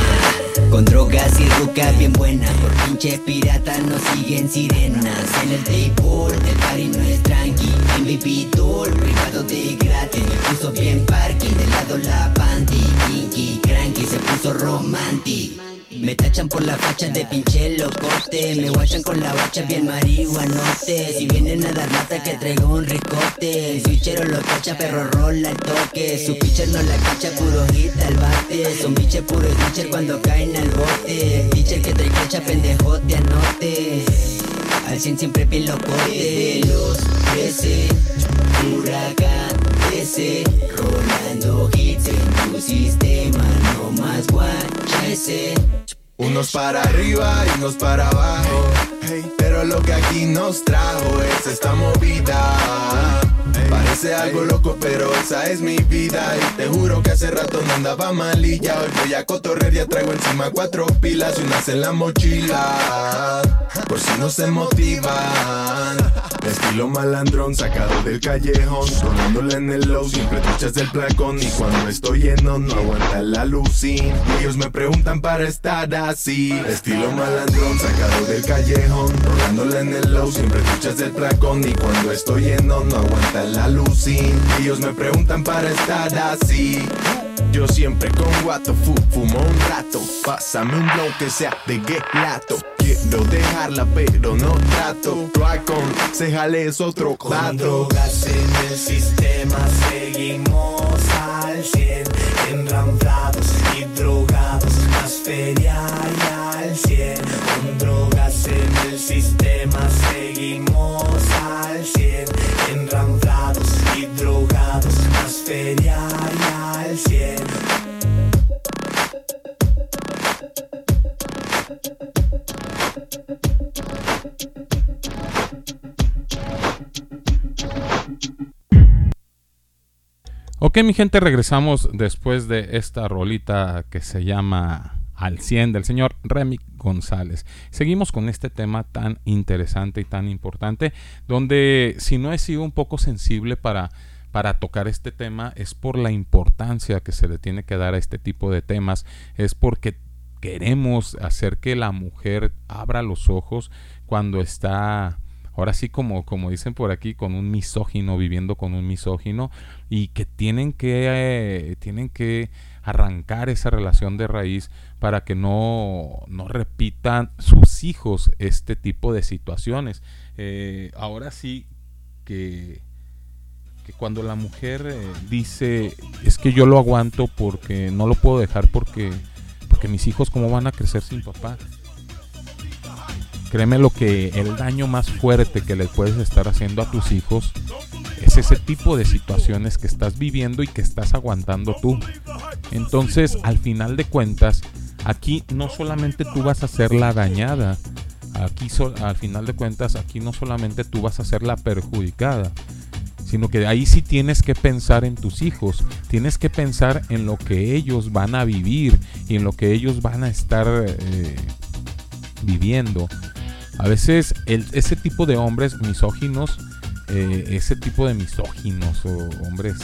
Con drogas y ruca bien buena, por pinche pirata nos siguen sirenas. En el table, el party no es tranqui. MVP tour, privado de gratis. Me puso bien parking, de lado la panty. Kinky, cranky, se puso romantic. Me tachan por la facha de pinche locote. Me guachan con la bacha bien marihuanote. Si vienen a dar mata que traigo un ricote. El switchero lo cacha, perro rola el toque. Su pitcher no la cacha, puro hit al bate. Son biche puro pitcher cuando caen al bote. Pitcher que trae cacha, pendejote, anote. Al 100 siempre bien locote. Los 13 Huracán Rolando hits en tu sistema Unos para arriba y unos para abajo. Pero lo que aquí nos trajo es esta movida. Parece algo loco, pero esa es mi vida. Y te juro que hace rato no andaba malilla. Hoy voy a cotorrer, ya traigo encima cuatro pilas y unas en la mochila. Por si no se motivan. Estilo malandrón sacado del callejón Rolándole en el low, siempre truchas del placón. Y cuando estoy lleno no aguanta la lucín. Ellos me preguntan para estar así. Estilo malandrón sacado del callejón Rolándole en el low, siempre truchas del placón. Y cuando estoy lleno no aguanta la lucín. Ellos me preguntan para estar así yo siempre con guato fu, fumo un rato. Pásame un blow que sea de gelato. Quiero dejarla pero no trato. Con se jale es otro dato en el sistema seguimos al 100 Enramplados y drogados, más feria y al 100 Ok, mi gente, regresamos después de esta rolita que se llama Al 100 del señor Remy González. Seguimos con este tema tan interesante y tan importante, donde si no he sido un poco sensible para, para tocar este tema, es por la importancia que se le tiene que dar a este tipo de temas, es porque queremos hacer que la mujer abra los ojos cuando está ahora sí como, como dicen por aquí, con un misógino, viviendo con un misógino, y que tienen que, eh, tienen que arrancar esa relación de raíz para que no, no repitan sus hijos este tipo de situaciones. Eh, ahora sí que, que cuando la mujer eh, dice, es que yo lo aguanto porque no lo puedo dejar porque, porque mis hijos cómo van a crecer sin papá. Créeme lo que el daño más fuerte que le puedes estar haciendo a tus hijos es ese tipo de situaciones que estás viviendo y que estás aguantando tú. Entonces, al final de cuentas, aquí no solamente tú vas a ser la dañada, aquí al final de cuentas, aquí no solamente tú vas a ser la perjudicada, sino que ahí sí tienes que pensar en tus hijos, tienes que pensar en lo que ellos van a vivir y en lo que ellos van a estar eh, viviendo. A veces el- ese tipo de hombres misóginos, eh, ese tipo de misóginos o hombres,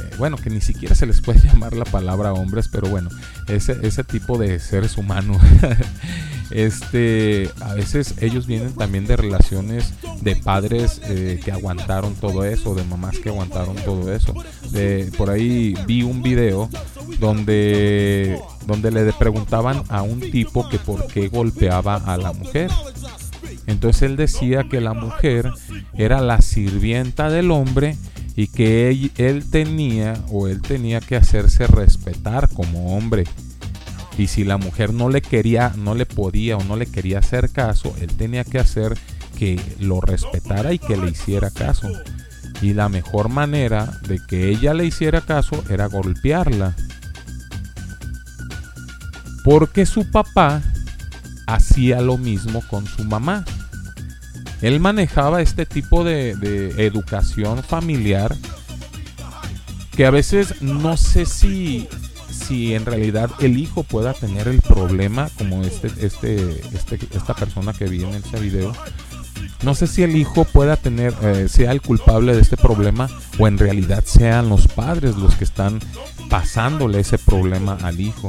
eh, bueno, que ni siquiera se les puede llamar la palabra hombres, pero bueno, ese, ese tipo de seres humanos, este, a veces ellos vienen también de relaciones de padres eh, que aguantaron todo eso, de mamás que aguantaron todo eso. De, por ahí vi un video donde, donde le preguntaban a un tipo que por qué golpeaba a la mujer. Entonces él decía que la mujer era la sirvienta del hombre y que él, él tenía o él tenía que hacerse respetar como hombre. Y si la mujer no le quería, no le podía o no le quería hacer caso, él tenía que hacer que lo respetara y que le hiciera caso. Y la mejor manera de que ella le hiciera caso era golpearla. Porque su papá hacía lo mismo con su mamá. Él manejaba este tipo de, educación familiar que a veces no sé si, si en realidad el hijo pueda tener el problema como este, este, este, esta persona que vi en ese video. No sé si el hijo pueda tener, eh, sea el culpable de este problema o en realidad sean los padres los que están pasándole ese problema al hijo.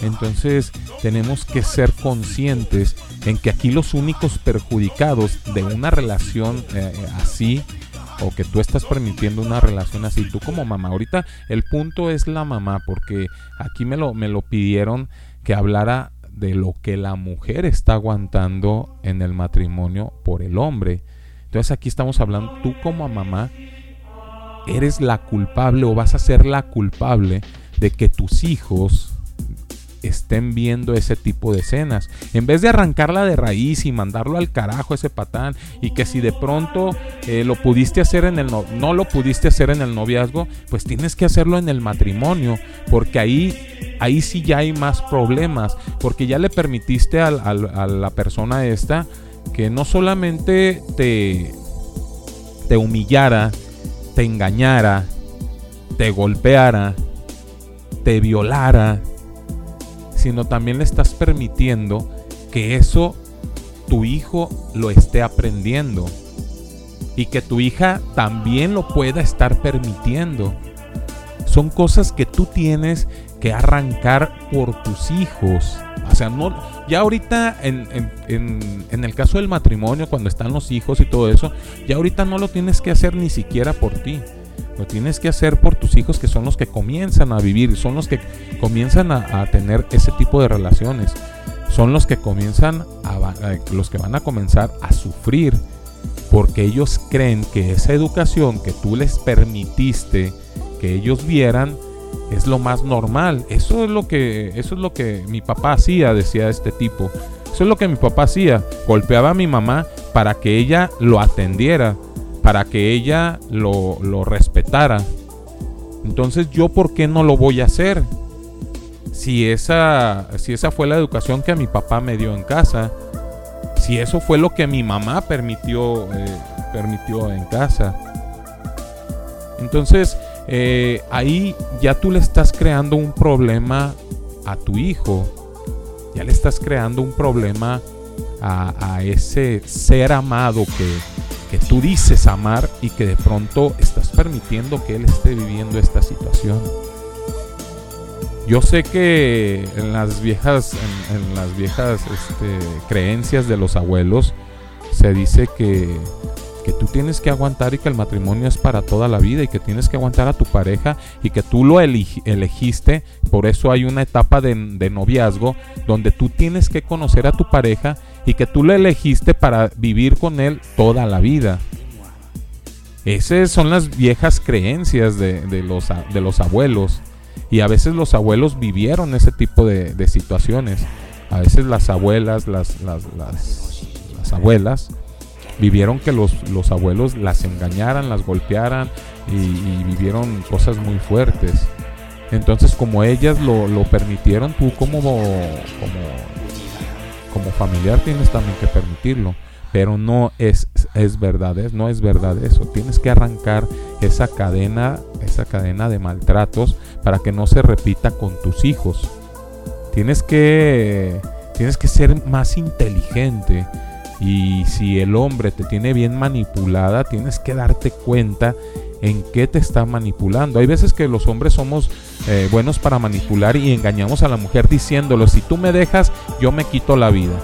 Entonces tenemos que ser conscientes en que aquí los únicos perjudicados de una relación eh, así o que tú estás permitiendo una relación así, tú como mamá. Ahorita el punto es la mamá porque aquí me lo, me lo pidieron que hablara de lo que la mujer está aguantando en el matrimonio por el hombre. Entonces aquí estamos hablando, tú como mamá eres la culpable o vas a ser la culpable de que tus hijos estén viendo ese tipo de escenas. En vez de arrancarla de raíz y mandarlo al carajo ese patán y que si de pronto eh, lo pudiste hacer en el no, no lo pudiste hacer en el noviazgo, pues tienes que hacerlo en el matrimonio, porque ahí ahí sí ya hay más problemas, porque ya le permitiste al- a la persona esta que no solamente te te humillara, te engañara, te golpeara, te violara, sino también le estás permitiendo que eso tu hijo lo esté aprendiendo. y que tu hija también lo pueda estar permitiendo. Son cosas que tú tienes que arrancar por tus hijos. O sea, no, ya ahorita en, en- en- en el caso del matrimonio, cuando están los hijos y todo eso, ya ahorita no lo tienes que hacer ni siquiera por ti. Lo tienes que hacer por tus hijos que son los que comienzan a vivir, son los que comienzan a, tener ese tipo de relaciones. Son los que comienzan a- los que van a comenzar a sufrir porque ellos creen que esa educación que tú les permitiste que ellos vieran es lo más normal. Eso es lo que eso es lo que mi papá hacía, decía este tipo. Eso es lo que mi papá hacía. Golpeaba a mi mamá para que ella lo atendiera, para que ella lo, lo respetara. Entonces, ¿yo por qué no lo voy a hacer? Si esa, si esa fue la educación que mi papá me dio en casa, si eso fue lo que mi mamá permitió, eh, permitió en casa. Entonces, eh, ahí ya tú le estás creando un problema a tu hijo. Ya le estás creando un problema a, a ese ser amado que, tú dices amar y que de pronto estás permitiendo que él esté viviendo esta situación. Yo sé que en las viejas, en, las viejas este, creencias de los abuelos se dice que, que tú tienes que aguantar y que el matrimonio es para toda la vida y que tienes que aguantar a tu pareja y que tú lo elegiste. Por eso hay una etapa de, de noviazgo donde tú tienes que conocer a tu pareja y que tú lo elegiste para vivir con él toda la vida. Esas son las viejas creencias de, de los, de los abuelos. Y a veces los abuelos vivieron ese tipo de, situaciones. A veces las abuelas, las, las, las, las abuelas, vivieron que los, los abuelos las engañaran, las golpearan y, vivieron cosas muy fuertes. Entonces, como ellas lo, lo permitieron, tú como, como familiar tienes también que permitirlo. Pero no es, es verdad, no es verdad eso. Tienes que arrancar esa cadena, esa cadena de maltratos para que no se repita con tus hijos. Tienes que, tienes que ser más inteligente. Y si el hombre te tiene bien manipulada, tienes que darte cuenta en qué te está manipulando. Hay veces que los hombres somos eh, buenos para manipular y engañamos a la mujer diciéndolo, si tú me dejas, yo me quito la vida.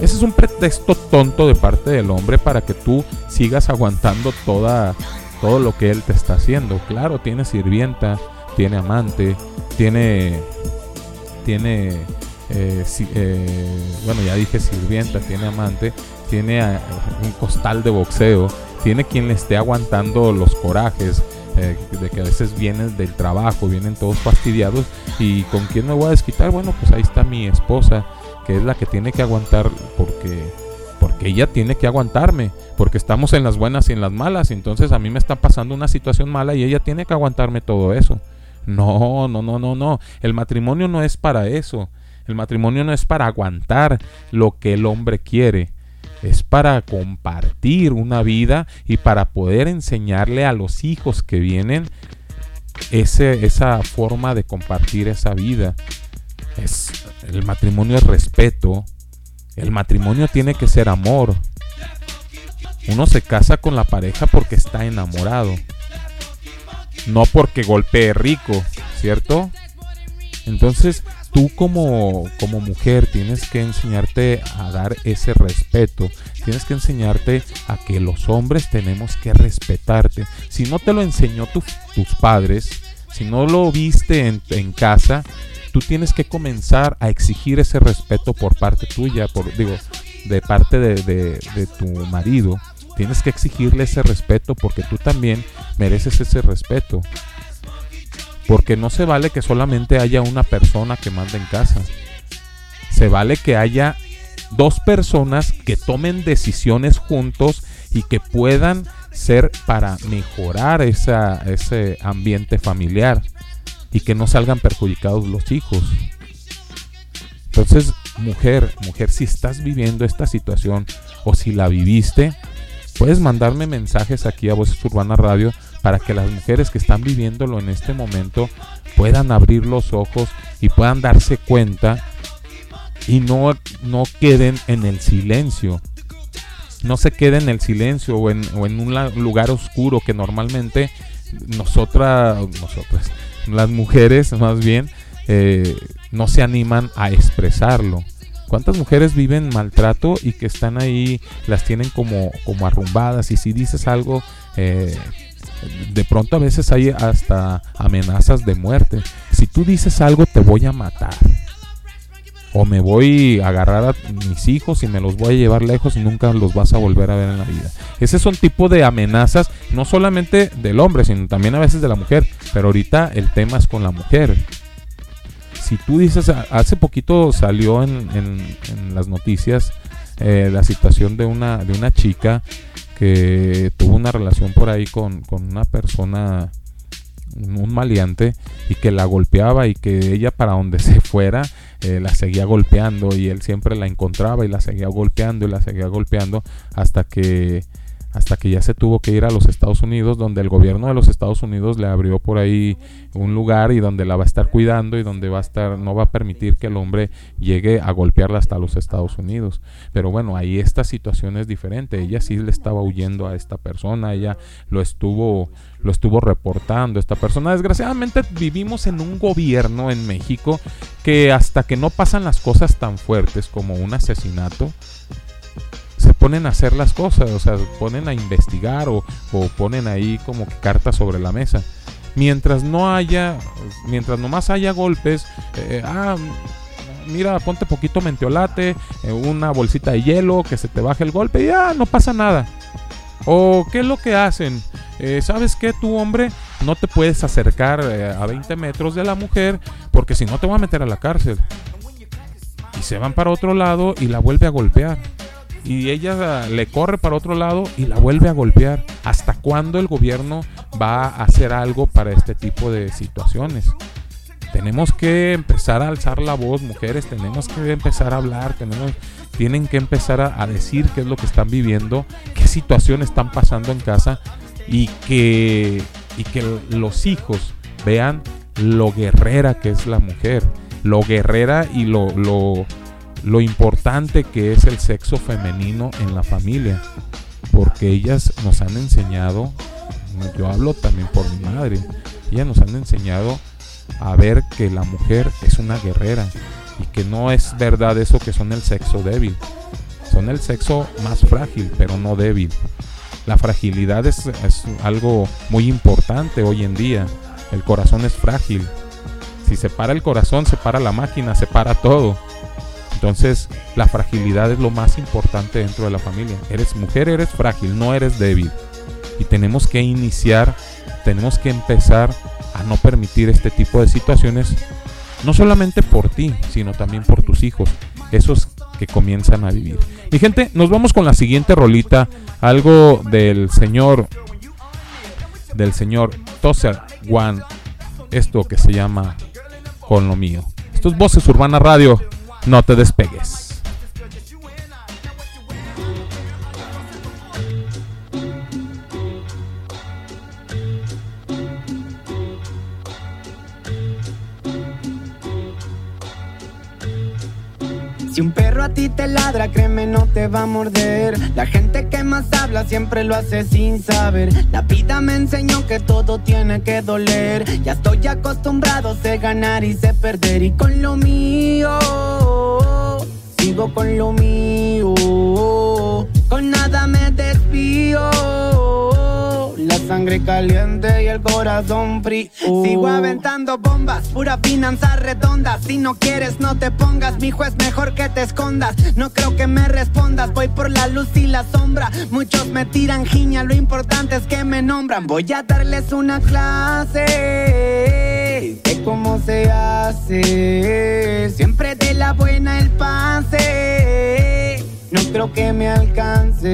Ese es un pretexto tonto de parte del hombre para que tú sigas aguantando toda, todo lo que él te está haciendo. Claro, tiene sirvienta, tiene amante, tiene, tiene, eh, eh, bueno, ya dije sirvienta, tiene amante, tiene un costal de boxeo, tiene quien le esté aguantando los corajes. eh, de que a veces vienen del trabajo, vienen todos fastidiados y con quién me voy a desquitar, bueno pues ahí está mi esposa, que es la que tiene que aguantar porque porque ella tiene que aguantarme, porque estamos en las buenas y en las malas, entonces a mí me está pasando una situación mala y ella tiene que aguantarme todo eso. No, no, no, no, no. El matrimonio no es para eso. El matrimonio no es para aguantar lo que el hombre quiere. Es para compartir una vida y para poder enseñarle a los hijos que vienen ese, esa forma de compartir esa vida. Es, el matrimonio es respeto. El matrimonio tiene que ser amor. Uno se casa con la pareja porque está enamorado. No porque golpee rico, ¿cierto? Entonces tú como, como mujer tienes que enseñarte a dar ese respeto. Tienes que enseñarte a que los hombres tenemos que respetarte. Si no te lo enseñó tu- tus padres, si no lo viste en, casa, tú tienes que comenzar a exigir ese respeto por parte tuya, por, digo, de parte de- de tu marido. Tienes que exigirle ese respeto porque tú también mereces ese respeto. Porque no se vale que solamente haya una persona que manda en casa. Se vale que haya dos personas que tomen decisiones juntos y que puedan ser para mejorar ese ambiente familiar y que no salgan perjudicados los hijos. Entonces, mujer, mujer, si estás viviendo esta situación o si la viviste, puedes mandarme mensajes aquí a Voces Urbana Radio para que las mujeres que están viviéndolo en este momento puedan abrir los ojos y puedan darse cuenta y no, no queden en el silencio. no se quede en el silencio o en, o en un lugar oscuro que normalmente nosotras, nosotras, las mujeres más bien, eh, no se animan a expresarlo. ¿Cuántas mujeres viven maltrato y que están ahí, las tienen como, como arrumbadas? Y si dices algo, eh, de pronto a veces hay hasta amenazas de muerte. Si tú dices algo, te voy a matar. O me voy a agarrar a mis hijos y me los voy a llevar lejos y nunca los vas a volver a ver en la vida. Ese es un tipo de amenazas, no solamente del hombre, sino también a veces de la mujer. Pero ahorita el tema es con la mujer si tú dices, hace poquito salió en, en- en las noticias eh, la situación de una, de una chica que tuvo una relación por ahí con, con una persona, un maleante, y que la golpeaba y que ella para donde se fuera eh, la seguía golpeando y él siempre la encontraba y la seguía golpeando y la seguía golpeando hasta que hasta que ya se tuvo que ir a los Estados Unidos, donde el gobierno de los Estados Unidos le abrió por ahí un lugar y donde la va a estar cuidando y donde va a estar, no va a permitir que el hombre llegue a golpearla hasta los Estados Unidos. Pero bueno, ahí esta situación es diferente. Ella sí le estaba huyendo a esta persona, ella lo estuvo, lo estuvo reportando. Esta persona, desgraciadamente, vivimos en un gobierno en México que hasta que no pasan las cosas tan fuertes como un asesinato, se ponen a hacer las cosas, o sea, ponen a investigar o, o ponen ahí como cartas sobre la mesa. Mientras no haya, mientras nomás haya golpes, eh, ah, mira, ponte poquito menteolate, eh, una bolsita de hielo, que se te baje el golpe y ya, no pasa nada. O qué es lo que hacen, Eh, ¿sabes qué? Tu hombre no te puedes acercar eh, a 20 metros de la mujer porque si no te va a meter a la cárcel. Y se van para otro lado y la vuelve a golpear y ella le corre para otro lado y la vuelve a golpear. ¿Hasta cuándo el gobierno va a hacer algo para este tipo de situaciones? Tenemos que empezar a alzar la voz, mujeres, tenemos que empezar a hablar, tienen que empezar a, decir qué es lo que están viviendo, qué situaciones están pasando en casa y que, y que los hijos vean lo guerrera que es la mujer, lo guerrera y lo, lo, lo importante que es el sexo femenino en la familia. Porque ellas nos han enseñado, yo hablo también por mi madre, ellas nos han enseñado a ver que la mujer es una guerrera y que no es verdad eso que son el sexo débil. Son el sexo más frágil, pero no débil. La fragilidad es, algo muy importante hoy en día. El corazón es frágil. Si se para el corazón, se para la máquina, se para todo. Entonces, la fragilidad es lo más importante dentro de la familia. Eres mujer, eres frágil, no eres débil. Y tenemos que iniciar, tenemos que empezar a no permitir este tipo de situaciones, no solamente por ti, sino también por tus hijos, esos que comienzan a vivir. Mi gente, nos vamos con la siguiente rolita, algo del señor, del señor Tosser One, esto que se llama Con lo mío. Esto es Voces Urbana Radio, no te despegues. Si un perro a ti te ladra, créeme, no te va a morder. La gente que más habla siempre lo hace sin saber. La vida me enseñó que todo tiene que doler. Ya estoy acostumbrado, sé ganar y sé perder. Y con lo mío, sigo con lo mío. Con nada me desvío. Sangre caliente y el corazón frío. Sigo aventando bombas, pura finanza redonda. Si no quieres, no te pongas. Mi es mejor que te escondas. No creo que me respondas. Voy por la luz y la sombra. Muchos me tiran giña. Lo importante es que me nombran. Voy a darles una clase de cómo se hace. Siempre de la buena el pase. No creo que me alcance.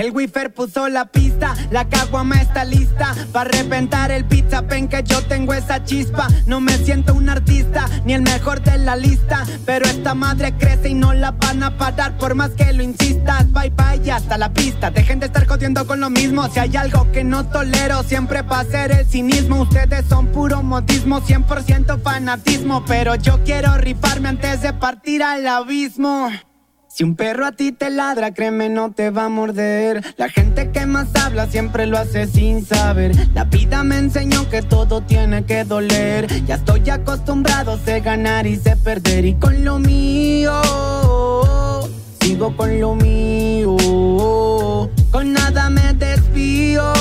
El wifer puso la pista, la caguama está lista. Para reventar el pizza pen que yo tengo esa chispa. No me siento un artista, ni el mejor de la lista. Pero esta madre crece y no la van a parar por más que lo insistas. Bye bye, hasta la pista. Dejen de estar jodiendo con lo mismo. Si hay algo que no tolero, siempre va a ser el cinismo. Ustedes son puro modismo, 100% fanatismo. Pero yo quiero rifarme antes de partir al abismo. Si un perro a ti te ladra, créeme, no te va a morder. La gente que más habla siempre lo hace sin saber. La vida me enseñó que todo tiene que doler. Ya estoy acostumbrado, sé ganar y sé perder. Y con lo mío, sigo con lo mío. Con nada me desvío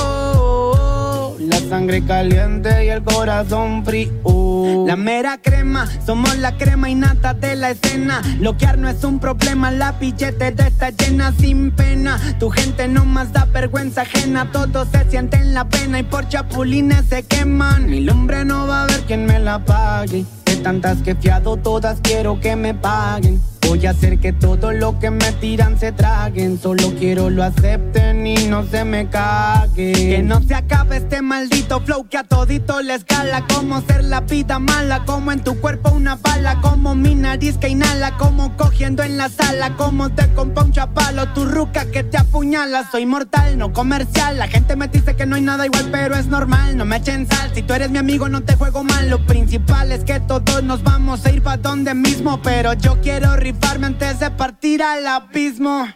sangre caliente y el corazón frío. La mera crema, somos la crema y nata de la escena. Loquear no es un problema, la billetera está llena sin pena. Tu gente no más da vergüenza ajena, todos se sienten la pena y por chapulines se queman. Mi lumbre no va a haber quien me la pague. De tantas que fiado, todas quiero que me paguen. Voy a hacer que todo lo que me tiran se traguen. Solo quiero lo acepten y no se me cague. Que no se acabe este maldito flow que a todito les gala. Como ser la vida mala, como en tu cuerpo una bala. Como mi nariz que inhala, como cogiendo en la sala. Como te compa un chapalo, tu ruca que te apuñala. Soy mortal, no comercial. La gente me dice que no hay nada igual, pero es normal. No me echen sal, si tú eres mi amigo no te juego mal. Lo principal es que todos nos vamos a ir pa' donde mismo. Pero yo quiero rifarme antes de partir al abismo.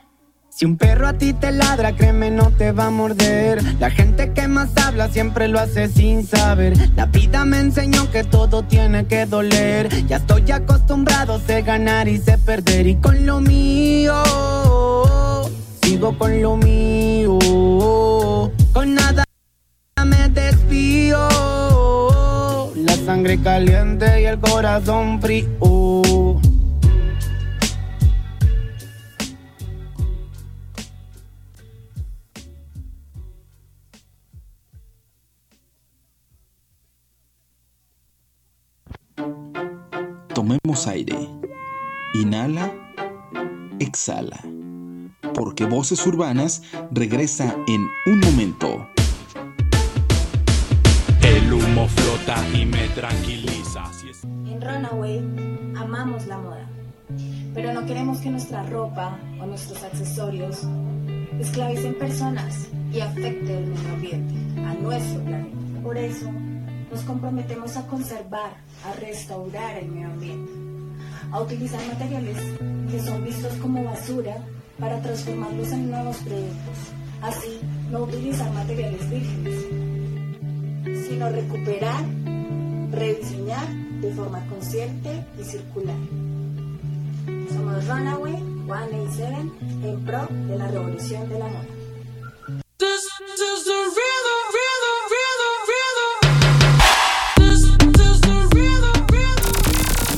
Si un perro a ti te ladra, créeme, no te va a morder. La gente que más habla siempre lo hace sin saber. La vida me enseñó que todo tiene que doler. Ya estoy acostumbrado, sé ganar y sé perder. Y con lo mío, sigo con lo mío. Con nada me desvío. La sangre caliente y el corazón frío. Tomemos aire. Inhala, exhala. Porque Voces Urbanas regresa en un momento. El humo flota y me tranquiliza. En Runaway amamos la moda, pero no queremos que nuestra ropa o nuestros accesorios esclavicen personas y afecten el medio ambiente, a nuestro planeta. Por eso nos comprometemos a conservar, a restaurar el medio ambiente, a utilizar materiales que son vistos como basura para transformarlos en nuevos productos. Así, no utilizar materiales vírgenes, sino recuperar, rediseñar de forma consciente y circular. Somos Runaway 187 en pro de la revolución de la moda.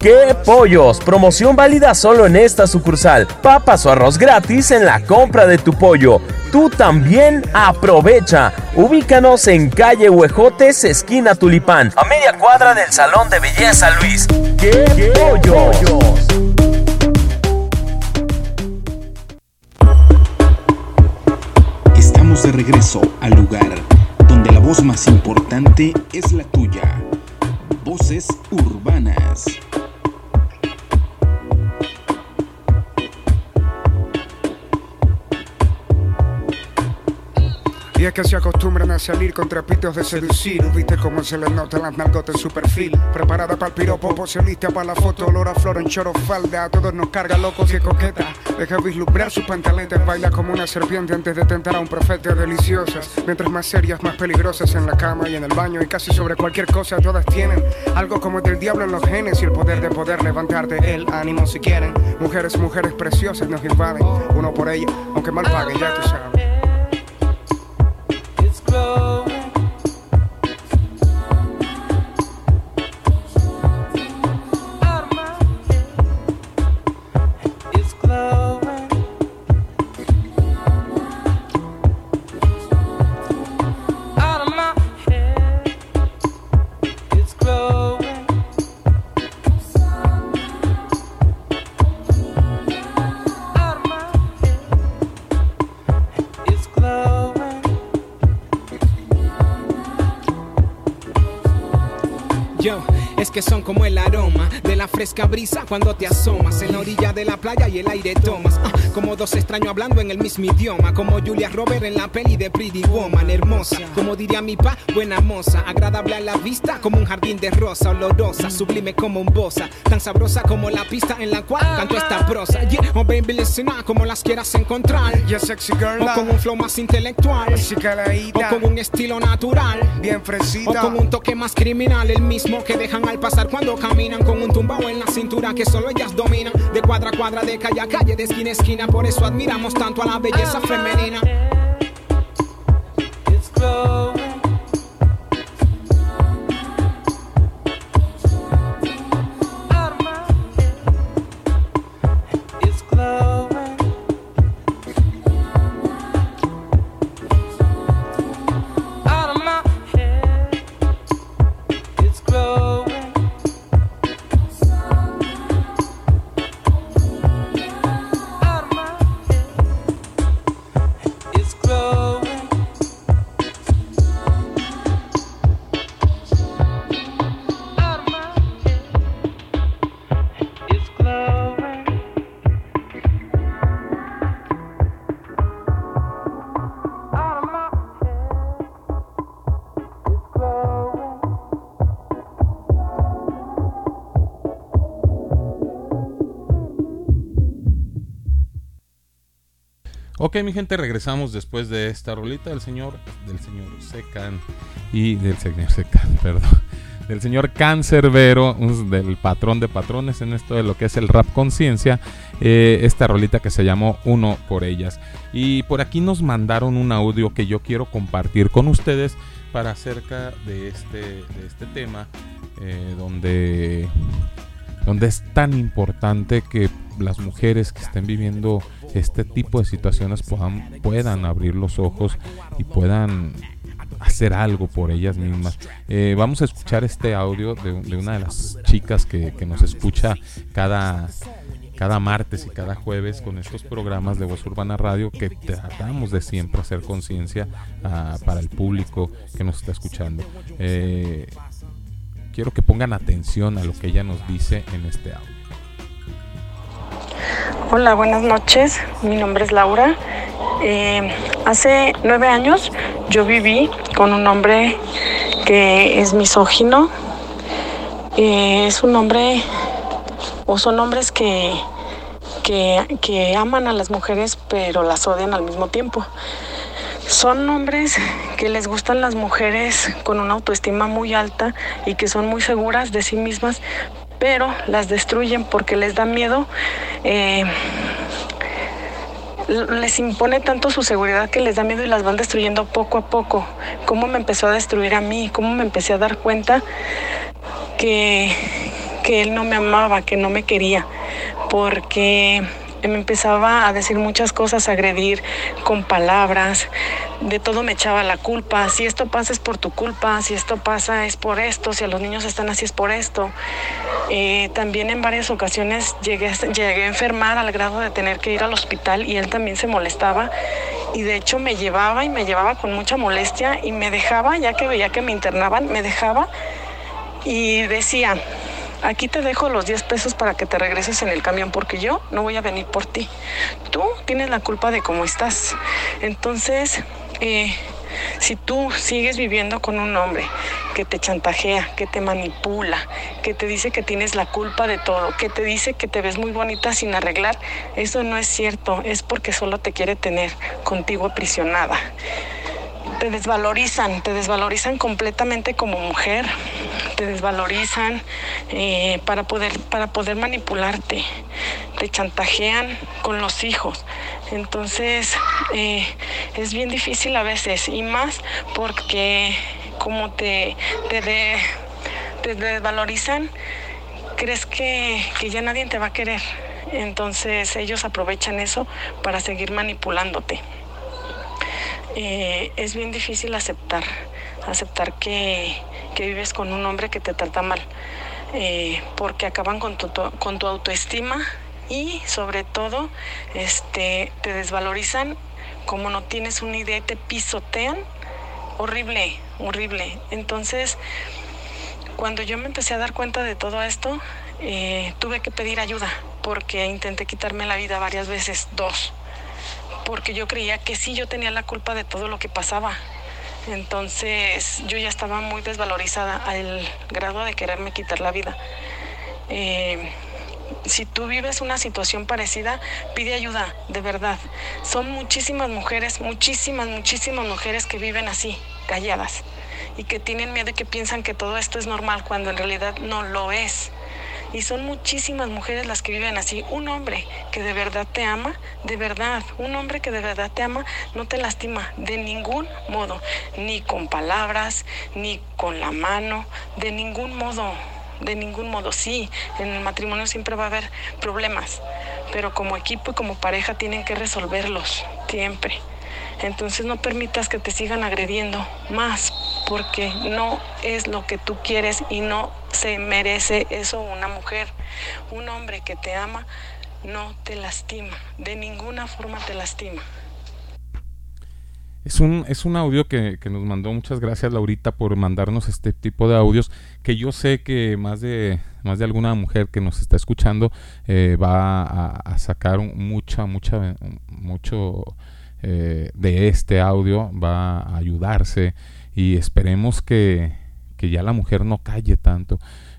¡Qué pollos! Promoción válida solo en esta sucursal. Papas o arroz gratis en la compra de tu pollo. Tú también aprovecha. Ubícanos en calle Huejotes, esquina Tulipán, a media cuadra del Salón de Belleza Luis. ¡Qué, pollos! Estamos de regreso al lugar donde la voz más importante es la tuya. Voces urbanas. Y es que se acostumbran a salir con trapitos de seducir. Viste cómo se les nota las nalgotas en su perfil. Preparada para el piropo, pose lista para la foto. Olor a flor en choro falda. A todos nos carga locos y coqueta. Deja vislumbrar sus pantaletas. Baila como una serpiente antes de tentar a un profeta. Deliciosas. Mientras más serias, más peligrosas en la cama y en el baño. Y casi sobre cualquier cosa, todas tienen algo como del diablo en los genes. Y el poder de poder levantarte el ánimo si quieren. Mujeres, mujeres preciosas nos invaden. Uno por ella, aunque mal paguen, ya tú sabes. flow. Fresca brisa cuando te asomas en la orilla de la playa y el aire tomas. Ah, como dos extraños hablando en el mismo idioma, como Julia Robert en la peli de Pretty Woman, hermosa. Como diría mi pa, buena moza, agradable a la vista como un jardín de rosa, olorosa, sublime como un bosa, tan sabrosa como la pista en la cual canto esta prosa. Yeah, oh baby, listen up, como las quieras encontrar. Yeah, sexy girl. O con un flow más intelectual. O con un estilo natural. Bien fresita. O con un toque más criminal, el mismo que dejan al pasar cuando caminan con un tumbao en la cintura que solo ellas dominan. De cuadra a cuadra, de calle a calle, de esquina a esquina, por eso admiramos tanto a la belleza femenina. Ok, mi gente, regresamos después de esta rolita del señor, del señor Secan y del señor Secan, perdón, del señor Cancerbero, del patrón de patrones en esto de lo que es el rap conciencia, eh, esta rolita que se llamó Uno por ellas. Y por aquí nos mandaron un audio que yo quiero compartir con ustedes para acerca de este, de este tema, eh, donde donde es tan importante que las mujeres que estén viviendo este tipo de situaciones puedan, puedan abrir los ojos y puedan hacer algo por ellas mismas. Eh, vamos a escuchar este audio de, de una de las chicas que, nos escucha cada, cada martes y cada jueves con estos programas de Voz Urbana Radio que tratamos de siempre hacer conciencia ah, para el público que nos está escuchando. Eh, quiero que pongan atención a lo que ella nos dice en este audio. Hola, buenas noches. Mi nombre es Laura. Eh, hace nueve años yo viví con un hombre que es misógino. Eh, es un hombre, o son hombres que, que, que aman a las mujeres pero las odian al mismo tiempo. Son hombres que les gustan las mujeres con una autoestima muy alta y que son muy seguras de sí mismas, pero las destruyen porque les da miedo. eh, les impone tanto su seguridad que les da miedo y las van destruyendo poco a poco. Cómo me empezó a destruir a mí, cómo me empecé a dar cuenta que, que él no me amaba, que no me quería, porque me empezaba a decir muchas cosas, a agredir con palabras, de todo me echaba la culpa, si esto pasa es por tu culpa, si esto pasa es por esto, si a los niños están así es por esto. Eh, también en varias ocasiones llegué, llegué a enfermar al grado de tener que ir al hospital y él también se molestaba. Y de hecho me llevaba y me llevaba con mucha molestia y me dejaba, ya que veía que me internaban, me dejaba y decía, aquí te dejo los 10 pesos para que te regreses en el camión porque yo no voy a venir por ti. Tú tienes la culpa de cómo estás. Entonces, eh, si tú sigues viviendo con un hombre que te chantajea, que te manipula, que te dice que tienes la culpa de todo, que te dice que te ves muy bonita sin arreglar, eso no es cierto, es porque solo te quiere tener contigo aprisionada te desvalorizan, te desvalorizan completamente como mujer, te desvalorizan eh, para, poder, para poder manipularte, te chantajean con los hijos. Entonces eh, es bien difícil a veces y más porque como te, te, te desvalorizan, crees que, que ya nadie te va a querer. Entonces ellos aprovechan eso para seguir manipulándote eh, es bien difícil aceptar, aceptar que, que vives con un hombre que te trata mal, eh, porque acaban con tu, con tu autoestima y sobre todo este, te desvalorizan como no tienes una idea y te pisotean. Horrible, horrible. Entonces, Cuando yo me empecé a dar cuenta de todo esto, eh, tuve que pedir ayuda porque intenté quitarme la vida varias veces, dos, porque yo creía que sí yo tenía la culpa de todo lo que pasaba. Entonces yo ya estaba muy desvalorizada al grado de quererme quitar la vida. Eh, si tú vives una situación parecida, pide ayuda, de verdad. Son muchísimas mujeres, muchísimas, muchísimas mujeres que viven así, calladas, y que tienen miedo y que piensan que todo esto es normal cuando en realidad no lo es. Y son muchísimas mujeres las que viven así. Un hombre que de verdad te ama, de verdad, un hombre que de verdad te ama, no te lastima de ningún modo, ni con palabras, ni con la mano, de ningún modo de ningún modo. Sí, en el matrimonio siempre va a haber problemas, pero como equipo y como pareja tienen que resolverlos siempre. Entonces no permitas que te sigan agrediendo más, porque no es lo que tú quieres y no se merece eso una mujer. Un hombre que te ama no te lastima, de ninguna forma te lastima. Es un, es un audio que, nos mandó. Muchas gracias, Laurita, por mandarnos este tipo de audios. Que yo sé que más de, más de alguna mujer que nos está escuchando eh, va a, sacar mucha, mucha, mucho eh, de este audio. Va a ayudarse. Y esperemos que, que ya la mujer no calle tanto.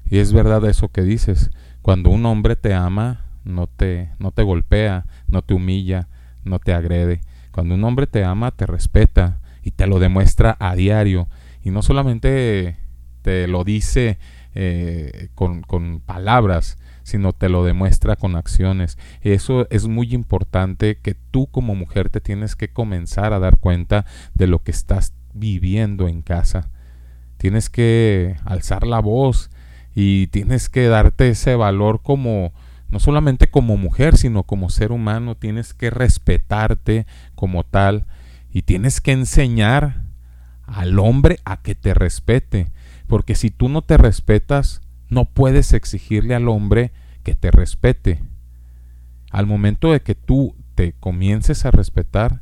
Y es verdad eso que dices. Cuando un hombre te ama, no te, no te golpea, no te humilla, no te agrede cuando un hombre te ama, te respeta y te lo demuestra a diario. Y no solamente te lo dice eh, con, con, palabras, sino te lo demuestra con acciones. Eso es muy importante que tú como mujer te tienes que comenzar a dar cuenta de lo que estás viviendo en casa. Tienes que alzar la voz y tienes que darte ese valor como no solamente como mujer, sino como ser humano, tienes que respetarte como tal y tienes que enseñar al hombre a que te respete, porque si tú no te respetas, no puedes exigirle al hombre que te respete. Al momento de que tú te comiences a respetar,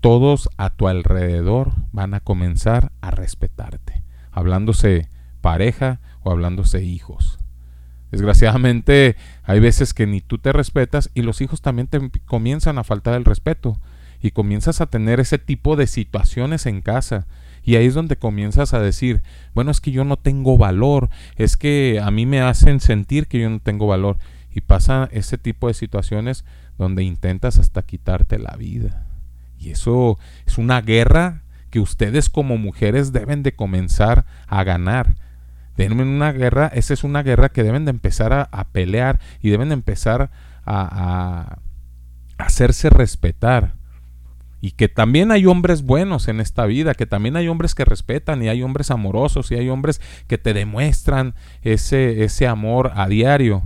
todos a tu alrededor van a comenzar a respetarte, hablándose pareja o hablándose hijos. Desgraciadamente hay veces que ni tú te respetas y los hijos también te comienzan a faltar el respeto y comienzas a tener ese tipo de situaciones en casa. Y ahí es donde comienzas a decir, bueno, es que yo no tengo valor, es que a mí me hacen sentir que yo no tengo valor. Y pasa ese tipo de situaciones donde intentas hasta quitarte la vida. Y eso es una guerra que ustedes como mujeres deben de comenzar a ganar en una guerra, esa es una guerra que deben de empezar a, pelear y deben de empezar a, hacerse respetar. Y que también hay hombres buenos en esta vida, que también hay hombres que respetan y hay hombres amorosos y hay hombres que te demuestran ese, ese amor a diario.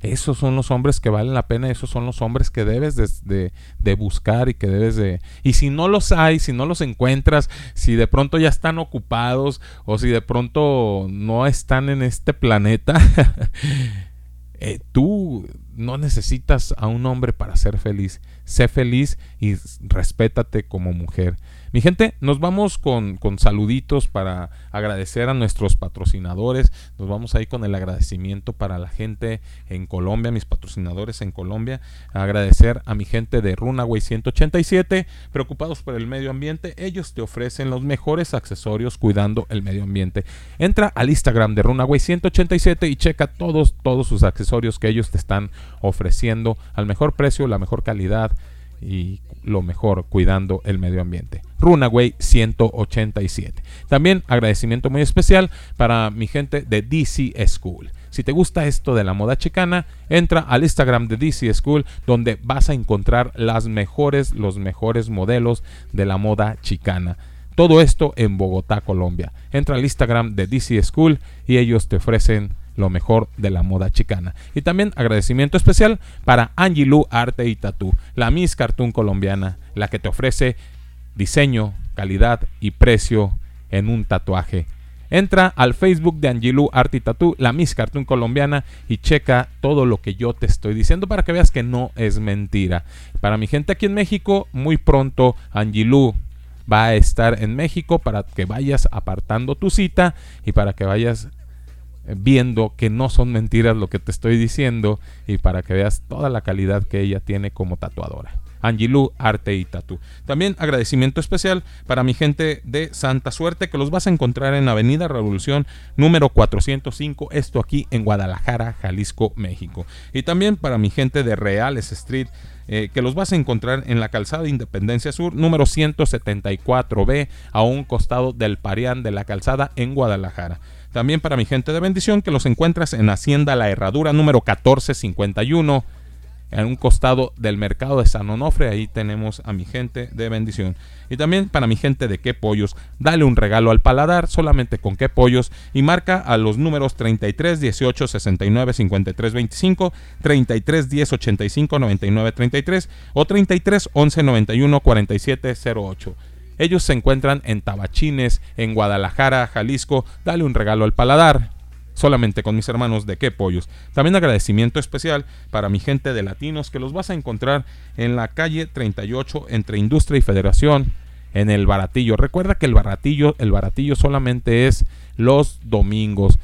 Esos son los hombres que valen la pena, esos son los hombres que debes de, de, buscar y que debes de... Y si no los hay, si no los encuentras, si de pronto ya están ocupados o si de pronto no están en este planeta, eh, tú no necesitas a un hombre para ser feliz. Sé feliz y respétate como mujer. Mi gente, nos vamos con, saluditos para agradecer a nuestros patrocinadores. Nos vamos ahí con el agradecimiento para la gente en Colombia, mis patrocinadores en Colombia. Agradecer a mi gente de Runaway 187, preocupados por el medio ambiente. Ellos te ofrecen los mejores accesorios cuidando el medio ambiente. Entra al Instagram de Runaway 187 y checa todos, todos sus accesorios que ellos te están ofreciendo al mejor precio, la mejor calidad y lo mejor cuidando el medio ambiente. Runaway 187. También agradecimiento muy especial para mi gente de DC School. Si te gusta esto de la moda chicana, entra al Instagram de DC School donde vas a encontrar las mejores, los mejores modelos de la moda chicana. Todo esto en Bogotá, Colombia. Entra al Instagram de DC School y ellos te ofrecen lo mejor de la moda chicana. Y también agradecimiento especial para Angie Lu Arte y Tatú, la Miss Cartoon colombiana, la que te ofrece diseño, calidad y precio en un tatuaje. Entra al Facebook de Angilu Arte y Tattoo, la Miss Cartoon colombiana, y checa todo lo que yo te estoy diciendo para que veas que no es mentira. Para mi gente aquí en México, muy pronto Angilu va a estar en México para que vayas apartando tu cita y para que vayas viendo que no son mentiras lo que te estoy diciendo y para que veas toda la calidad que ella tiene como tatuadora. Angilú Arte y Tatu. También agradecimiento especial para mi gente de Santa Suerte que los vas a encontrar en Avenida Revolución número 405, esto aquí en Guadalajara, Jalisco, México. Y también para mi gente de Reales Street eh, que los vas a encontrar en la calzada Independencia Sur, número 174B, a un costado del Parián de la calzada en Guadalajara. También para mi gente de bendición, que los encuentras en Hacienda La Herradura, número 1451 en un costado del mercado de San Onofre. Ahí tenemos a mi gente de bendición. Y también para mi gente de qué pollos, dale un regalo al paladar solamente con qué pollos y marca a los números 33 18 69 53 25, 33 10 85 99 33 o 33 11 91 47 08. Ellos se encuentran en Tabachines, en Guadalajara, Jalisco. Dale un regalo al paladar solamente con mis hermanos de qué pollos. También agradecimiento especial para mi gente de latinos que los vas a encontrar en la calle 38 entre Industria y Federación en el Baratillo. Recuerda que el Baratillo, el Baratillo solamente es los domingos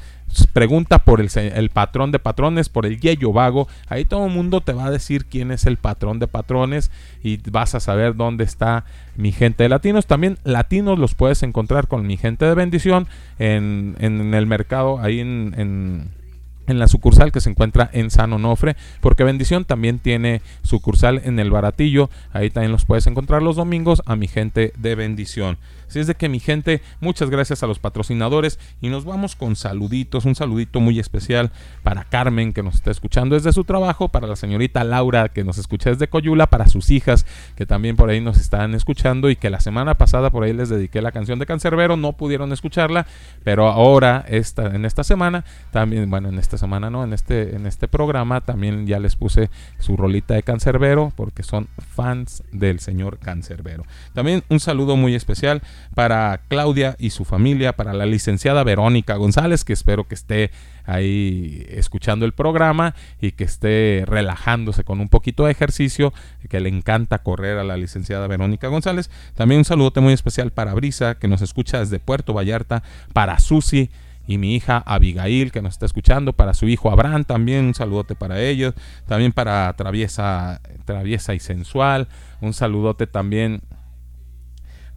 pregunta por el, patrón de patrones, por el Yeyo Vago. Ahí todo el mundo te va a decir quién es el patrón de patrones y vas a saber dónde está mi gente de latinos. También latinos los puedes encontrar con mi gente de bendición en, el mercado, ahí en en la sucursal que se encuentra en San Onofre, porque Bendición también tiene sucursal en el Baratillo, ahí también los puedes encontrar los domingos a mi gente de Bendición. Así es de que mi gente, muchas gracias a los patrocinadores y nos vamos con saluditos, un saludito muy especial para Carmen que nos está escuchando desde su trabajo, para la señorita Laura que nos escucha desde Coyula, para sus hijas que también por ahí nos están escuchando y que la semana pasada por ahí les dediqué la canción de Cancerbero, no pudieron escucharla, pero ahora esta, en esta semana, también, bueno, en esta semana no, en este, en este programa también ya les puse su rolita de Cancerbero porque son fans del señor Cancerbero. También un saludo muy especial para Claudia y su familia, para la licenciada Verónica González, que espero que esté ahí escuchando el programa y que esté relajándose con un poquito de ejercicio, que le encanta correr a la licenciada Verónica González. También un saludote muy especial para Brisa, que nos escucha desde Puerto Vallarta, para Susi y mi hija Abigail que nos está escuchando, para su hijo Abraham también un saludote para ellos, también para Traviesa, Traviesa y Sensual, un saludote también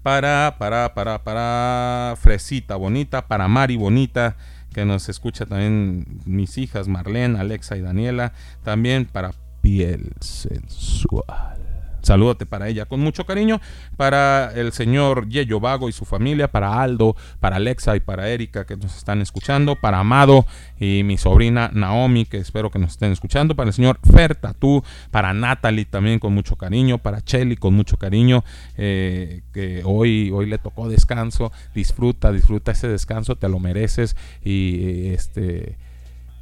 para, para, para, para Fresita Bonita, para Mari Bonita, que nos escucha también mis hijas Marlene, Alexa y Daniela, también para Piel Sensual. Salúdate para ella. Con mucho cariño, para el señor Yeyo Vago y su familia, para Aldo, para Alexa y para Erika que nos están escuchando, para Amado y mi sobrina Naomi que espero que nos estén escuchando, para el señor Fer Tatú, para Natalie también con mucho cariño, para Chelly con mucho cariño, eh, que hoy, hoy le tocó descanso, disfruta, disfruta ese descanso, te lo mereces y este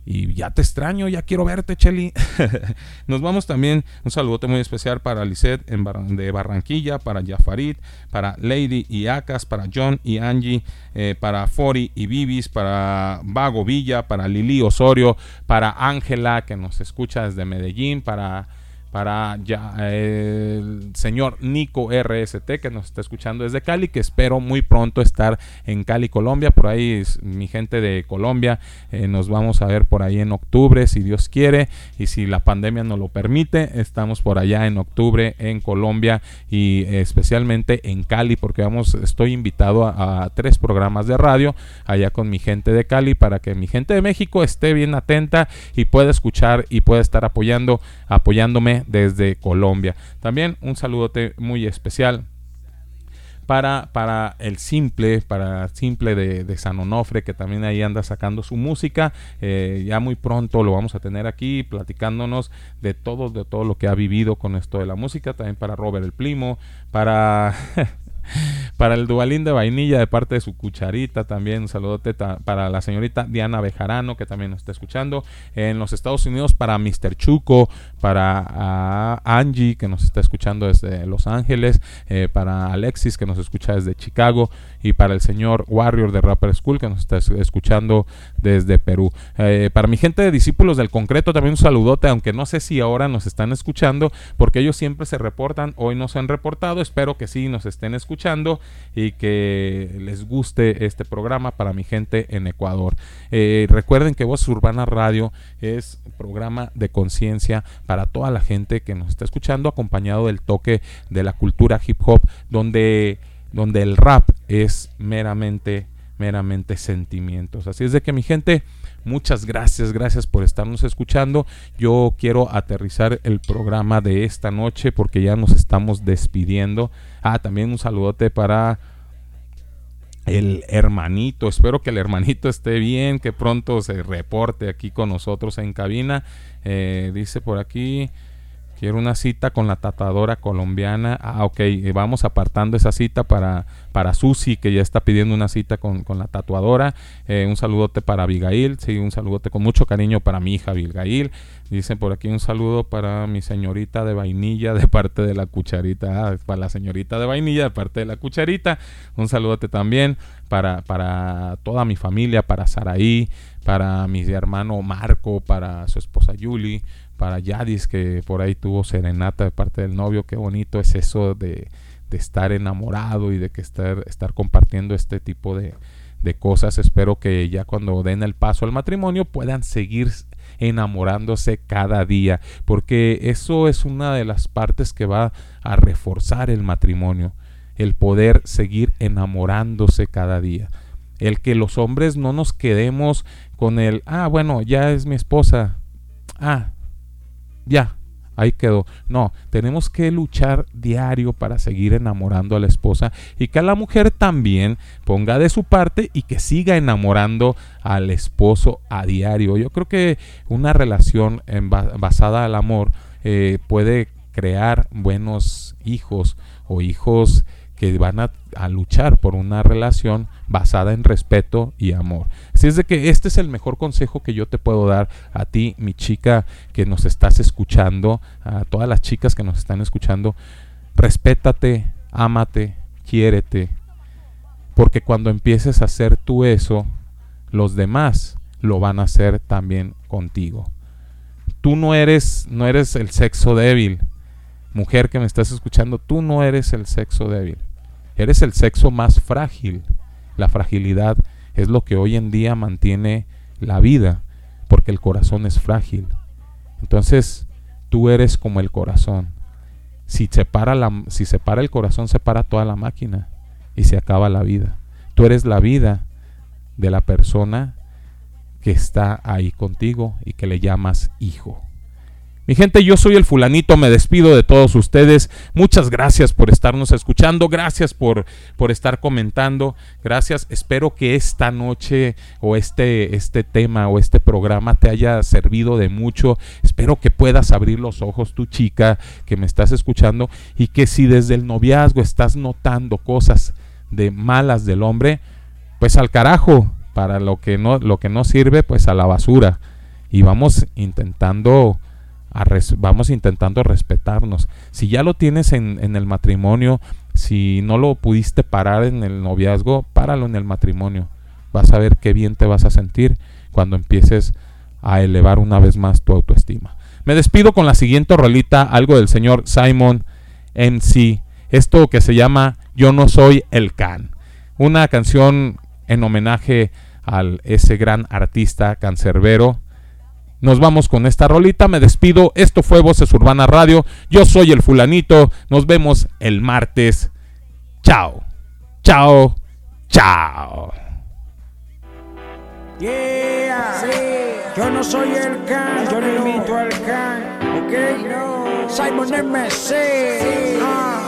y ya te extraño, ya quiero verte, Cheli. Nos vamos también, un saludote muy especial para Lisette de Barranquilla, para Jafarit, para Lady y Acas, para John y Angie, eh, para Fori y Vivis, para Vago Villa, para Lili Osorio, para Ángela, que nos escucha desde Medellín, para para ya, el señor Nico RST que nos está escuchando desde Cali, que espero muy pronto estar en Cali, Colombia. Por ahí mi gente de Colombia eh, nos vamos a ver por ahí en octubre, si Dios quiere, y si la pandemia nos lo permite, estamos por allá en octubre en Colombia y especialmente en Cali, porque vamos, estoy invitado a, a tres programas de radio allá con mi gente de Cali para que mi gente de México esté bien atenta y pueda escuchar y pueda estar apoyando, apoyándome desde Colombia. También un saludote muy especial para, para, el simple, para simple de, San Onofre, que también ahí anda sacando su música. Eh, ya muy pronto lo vamos a tener aquí platicándonos de todo, de todo lo que ha vivido con esto de la música. También para Robert el Primo, para para el Dualín de vainilla de parte de su cucharita también un saludote para la señorita Diana Bejarano que también nos está escuchando en los Estados Unidos para Mr. Chuco para Angie que nos está escuchando desde Los Ángeles eh, para Alexis que nos escucha desde Chicago y para el señor Warrior de Rapper School que nos está escuchando desde Perú eh, para mi gente de discípulos del concreto también un saludote aunque no sé si ahora nos están escuchando porque ellos siempre se reportan hoy no se han reportado espero que sí nos estén escuchando y que les guste este programa para mi gente en Ecuador. Eh, recuerden que Voz Urbana Radio es programa de conciencia para toda la gente que nos está escuchando, acompañado del toque de la cultura hip hop, donde, donde el rap es meramente, meramente sentimientos. Así es de que mi gente... Muchas gracias, gracias por estarnos escuchando. Yo quiero aterrizar el programa de esta noche porque ya nos estamos despidiendo. Ah, también un saludote para el hermanito. Espero que el hermanito esté bien, que pronto se reporte aquí con nosotros en cabina. Eh, dice por aquí. Quiero una cita con la tatuadora colombiana. Ah, ok, eh, vamos apartando esa cita para, para Susi, que ya está pidiendo una cita con, con la tatuadora. Eh, un saludote para Abigail, sí, un saludote con mucho cariño para mi hija Abigail. Dicen por aquí un saludo para mi señorita de vainilla de parte de la cucharita. Ah, para la señorita de vainilla de parte de la cucharita. Un saludote también para, para toda mi familia, para Saraí, para mi hermano Marco, para su esposa Yuli para Yadis, que por ahí tuvo serenata de parte del novio. Qué bonito es eso de, de estar enamorado y de que estar, estar compartiendo este tipo de, de cosas. Espero que ya cuando den el paso al matrimonio puedan seguir enamorándose cada día, porque eso es una de las partes que va a reforzar el matrimonio, el poder seguir enamorándose cada día. El que los hombres no nos quedemos con el, ah, bueno, ya es mi esposa, ah, ya, ahí quedó. No, tenemos que luchar diario para seguir enamorando a la esposa y que la mujer también ponga de su parte y que siga enamorando al esposo a diario. Yo creo que una relación basada al amor eh, puede crear buenos hijos o hijos que van a, luchar por una relación basada en respeto y amor. Así es de que este es el mejor consejo que yo te puedo dar a ti, mi chica, que nos estás escuchando, a todas las chicas que nos están escuchando. Respétate, ámate, quiérete, porque cuando empieces a hacer tú eso, los demás lo van a hacer también contigo. Tú no eres, no eres el sexo débil. Mujer que me estás escuchando, tú no eres el sexo débil. Eres el sexo más frágil. La fragilidad es lo que hoy en día mantiene la vida, porque el corazón es frágil. Entonces, tú eres como el corazón. Si se para, la, si el corazón, se para toda la máquina y se acaba la vida. Tú eres la vida de la persona que está ahí contigo y que le llamas hijo. Mi gente, yo soy el fulanito, me despido de todos ustedes. Muchas gracias por estarnos escuchando, gracias por, por estar comentando, gracias. Espero que esta noche o este, este tema o este programa te haya servido de mucho. Espero que puedas abrir los ojos, tu chica, que me estás escuchando, y que si desde el noviazgo estás notando cosas de malas del hombre, pues al carajo, para lo que no, lo que no sirve, pues a la basura. Y vamos intentando vamos intentando respetarnos. Si ya lo tienes en, el matrimonio, si no lo pudiste parar en el noviazgo, páralo en el matrimonio. Vas a ver qué bien te vas a sentir cuando empieces a elevar una vez más tu autoestima. Me despido con la siguiente rolita, algo del señor Simon MC. Esto que se llama Yo no soy el Can. Una canción en homenaje a ese gran artista cancerbero nos vamos con esta rolita, me despido. Esto fue Voces Urbana Radio. Yo soy el fulanito. Nos vemos el martes. Chao. Chao. Chao. Yeah. Yo no soy el can, yo no imito al can, ¿ok? Simon MC.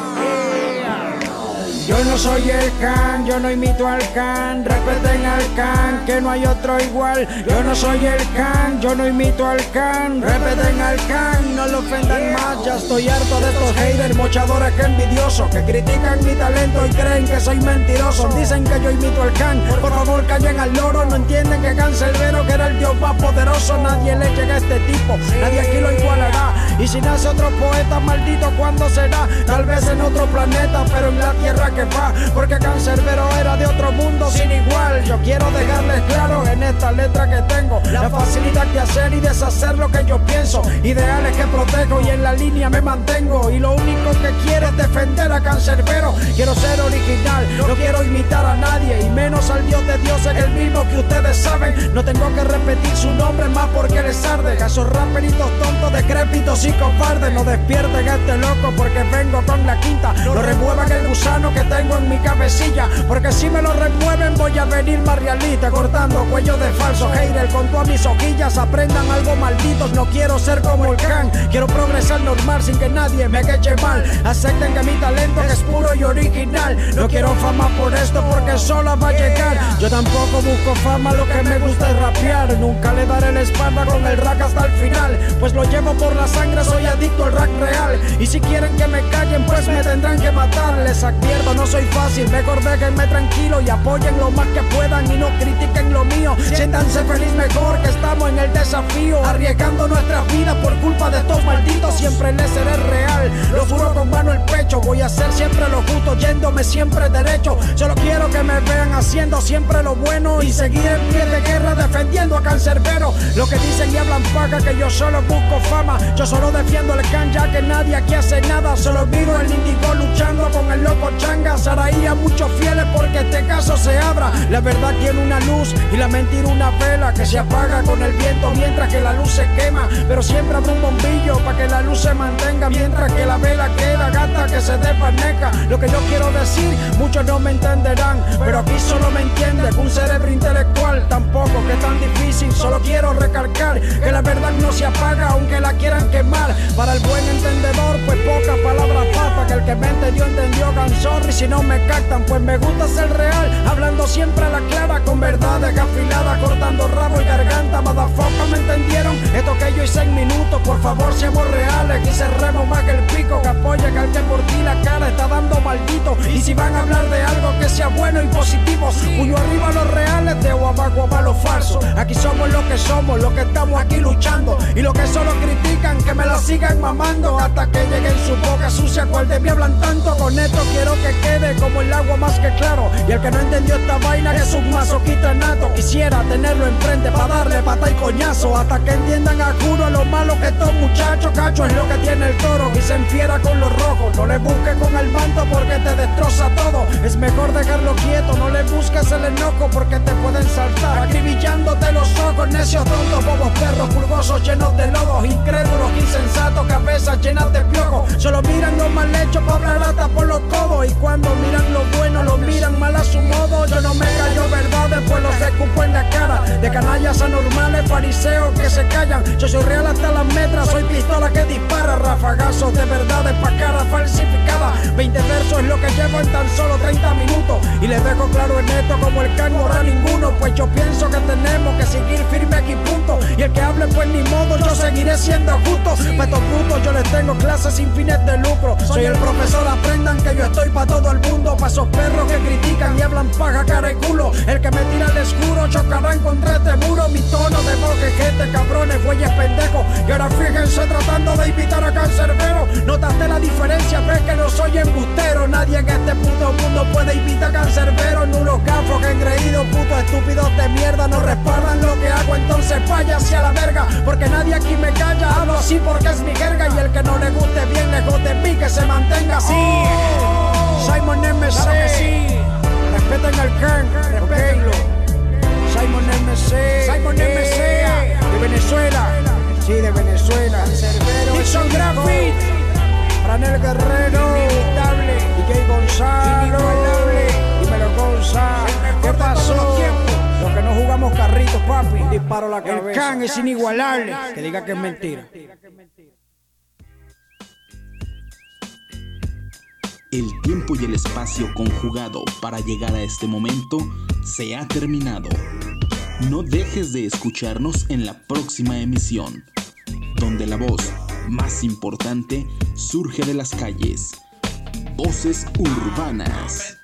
Yo no soy el can, yo no imito al can, respeten al can, que no hay otro igual. Yo no soy el can, yo no imito al can, respeten al can, no lo ofendan más. Ya estoy harto de estos haters, mochadores que envidiosos, que critican mi talento y creen que soy mentiroso. Dicen que yo imito al can, por favor callen al loro, no entienden que Cancelbero, que era el dios más poderoso, nadie le llega a este tipo, nadie aquí lo igualará. Y si nace otro poeta maldito, ¿cuándo será? Tal vez en otro planeta, pero en la tierra que va, porque Cancerbero era de otro mundo sin igual. Yo quiero dejarles claro en esta letra que tengo, La facilidad de hacer y deshacer lo que yo pienso. Ideales que protejo y en la línea me mantengo. Y lo único que quiero es defender a Cancerbero. Quiero ser original, no quiero imitar a nadie. Y menos al Dios de Dios, es el mismo que ustedes saben. No tengo que repetir su nombre más porque les arde. Que esos raperitos tontos, decrépitos y cobardes no despierten a este loco porque vengo con la quinta. No remuevan el gusano que tengo en mi cabecilla. Porque si me lo remueven, voy a venir más realista. Cortando cuello de falso hater con todas mis hojillas. Aprendan algo malditos, no quiero ser como el can. Quiero progresar normal sin que nadie me queche mal. Acepten que mi talento es puro y original. No quiero fama por esto porque sola va a llegar. Yo tampoco busco fama, lo que me gusta es rapear. Nunca le daré la espalda con el rap hasta el final. Pues lo llevo por la sangre, soy adicto al rap real. Y si quieren que me callen, pues me tendrán que matar. Les advierto, no soy fácil, mejor déjenme tranquilo y apoyen lo más que puedan y no critiquen lo mío. Siéntanse feliz mejor que estamos en el desafío. Arriesgando nuestras vidas por culpa de estos malditos, siempre les seré real. Lo juro con mano el pecho, voy a hacer siempre lo justo, yéndome siempre derecho. Solo quiero que me vean haciendo siempre lo bueno y seguir en pie de guerra defendiendo a Cancerbero. Lo que dicen y hablan paga que yo solo busco fama. Yo solo defiendo el can ya que nadie aquí hace nada. Solo vivo el índigo luchando con el loco changa. Saraí a muchos fieles porque este caso se abra. La verdad tiene una luz y la mentira una vela que se apaga con el viento mientras que la luz se quema. Pero siempre habrá un bombillo para que la luz se mantenga mientras que la vela queda gata que se desvaneca. Lo que yo quiero decir, muchos no me entenderán, pero aquí solo me entiende un cerebro intelectual tampoco que es tan difícil. Solo quiero recalcar que la verdad no se apaga aunque la quieran quemar. Para el buen entendedor, pues pocas palabras papa que el que me entendió entendió can sorry si no me captan, pues me gusta ser real, hablando siempre a la clara con verdades afiladas, cortando rabo y garganta. Motherfucker, ¿me entendieron? Esto que yo hice en minutos, por favor seamos reales y cerremos más que el pico que apoya que al que por ti la cara está dando maldito. Y si van a hablar de algo que sea bueno y positivo, puño arriba los reales, de abajo a los falsos. Aquí somos lo que somos, lo que estamos aquí luchando. Y lo que solo critican, que me la sigan mamando hasta que llegue en su boca sucia. Cual de mí hablan tanto, con esto quiero que quede como el agua más que claro. Y el que no entendió esta vaina es un masoquista nato. Quisiera tenerlo enfrente para darle pata y coñazo hasta que entiendan a juro lo malo que estos muchachos cacho es lo que tiene el toro y se enfiera con los rojos. No le busques con el manto porque te destroza todo. Es mejor dejarlo quieto, no le busques el enojo porque te pueden saltar. Acribillándote los ojos, necios tontos, bobos perros, pulgosos llenos de lodos, incrédulos, insensatos, cabezas llenas de piojos. Solo miran lo mal hecho hablar hasta por los codos. Y cuando miran lo bueno, lo miran mal a su modo. Yo no me callo verdades, pues los escupo en la cara. De canallas anormales, fariseos que se callan. Yo soy real hasta las metras, soy pistola que dispara. Rafagazos de verdades pa' cara falsificada. 20 versos es lo que llevo en tan solo 30 minutos. Y les dejo claro en esto como el can no ninguno. Pues yo pienso que tenemos que seguir firme aquí punto. Y el que hable pues ni modo, yo seguiré siendo justo. Pa' estos brutos yo les tengo clases sin fines de lucro. Soy el profesor, aprendan que yo estoy pa' todo el mundo. Pa' esos perros que critican y hablan paja, cara y culo. El que me tira al escuro chocará contra este muro. Mi tono de voz que gente, cabrones, güeyes pendejos. Y ahora fíjense tratando de invitar a cancerbero. Notaste la diferencia, ves que no soy embustero. Nadie en este puto mundo puede invitar a cancerbero. Nulos gafos que engreídos, putos estúpidos de mierda. No respaldan lo que hago, entonces vaya hacia la verga. Porque nadie aquí me calla, hablo así porque es mi jerga. Y el que no le guste bien, lejos de mí, que se mantenga así. Simon MC, claro que sí. respeten al can, respetenlo. Simon MC, Simon MC, de Venezuela, sí, de Venezuela. Dixon Graffit, Franel Guerrero, DJ Gonzalo, dímelo Gonzalo. ¿Qué pasó? Los que no jugamos carritos, papi, disparo la cabeza. El can es inigualable, que diga que es mentira. El tiempo y el espacio conjugado para llegar a este momento se ha terminado. No dejes de escucharnos en la próxima emisión, donde la voz más importante surge de las calles. Voces urbanas.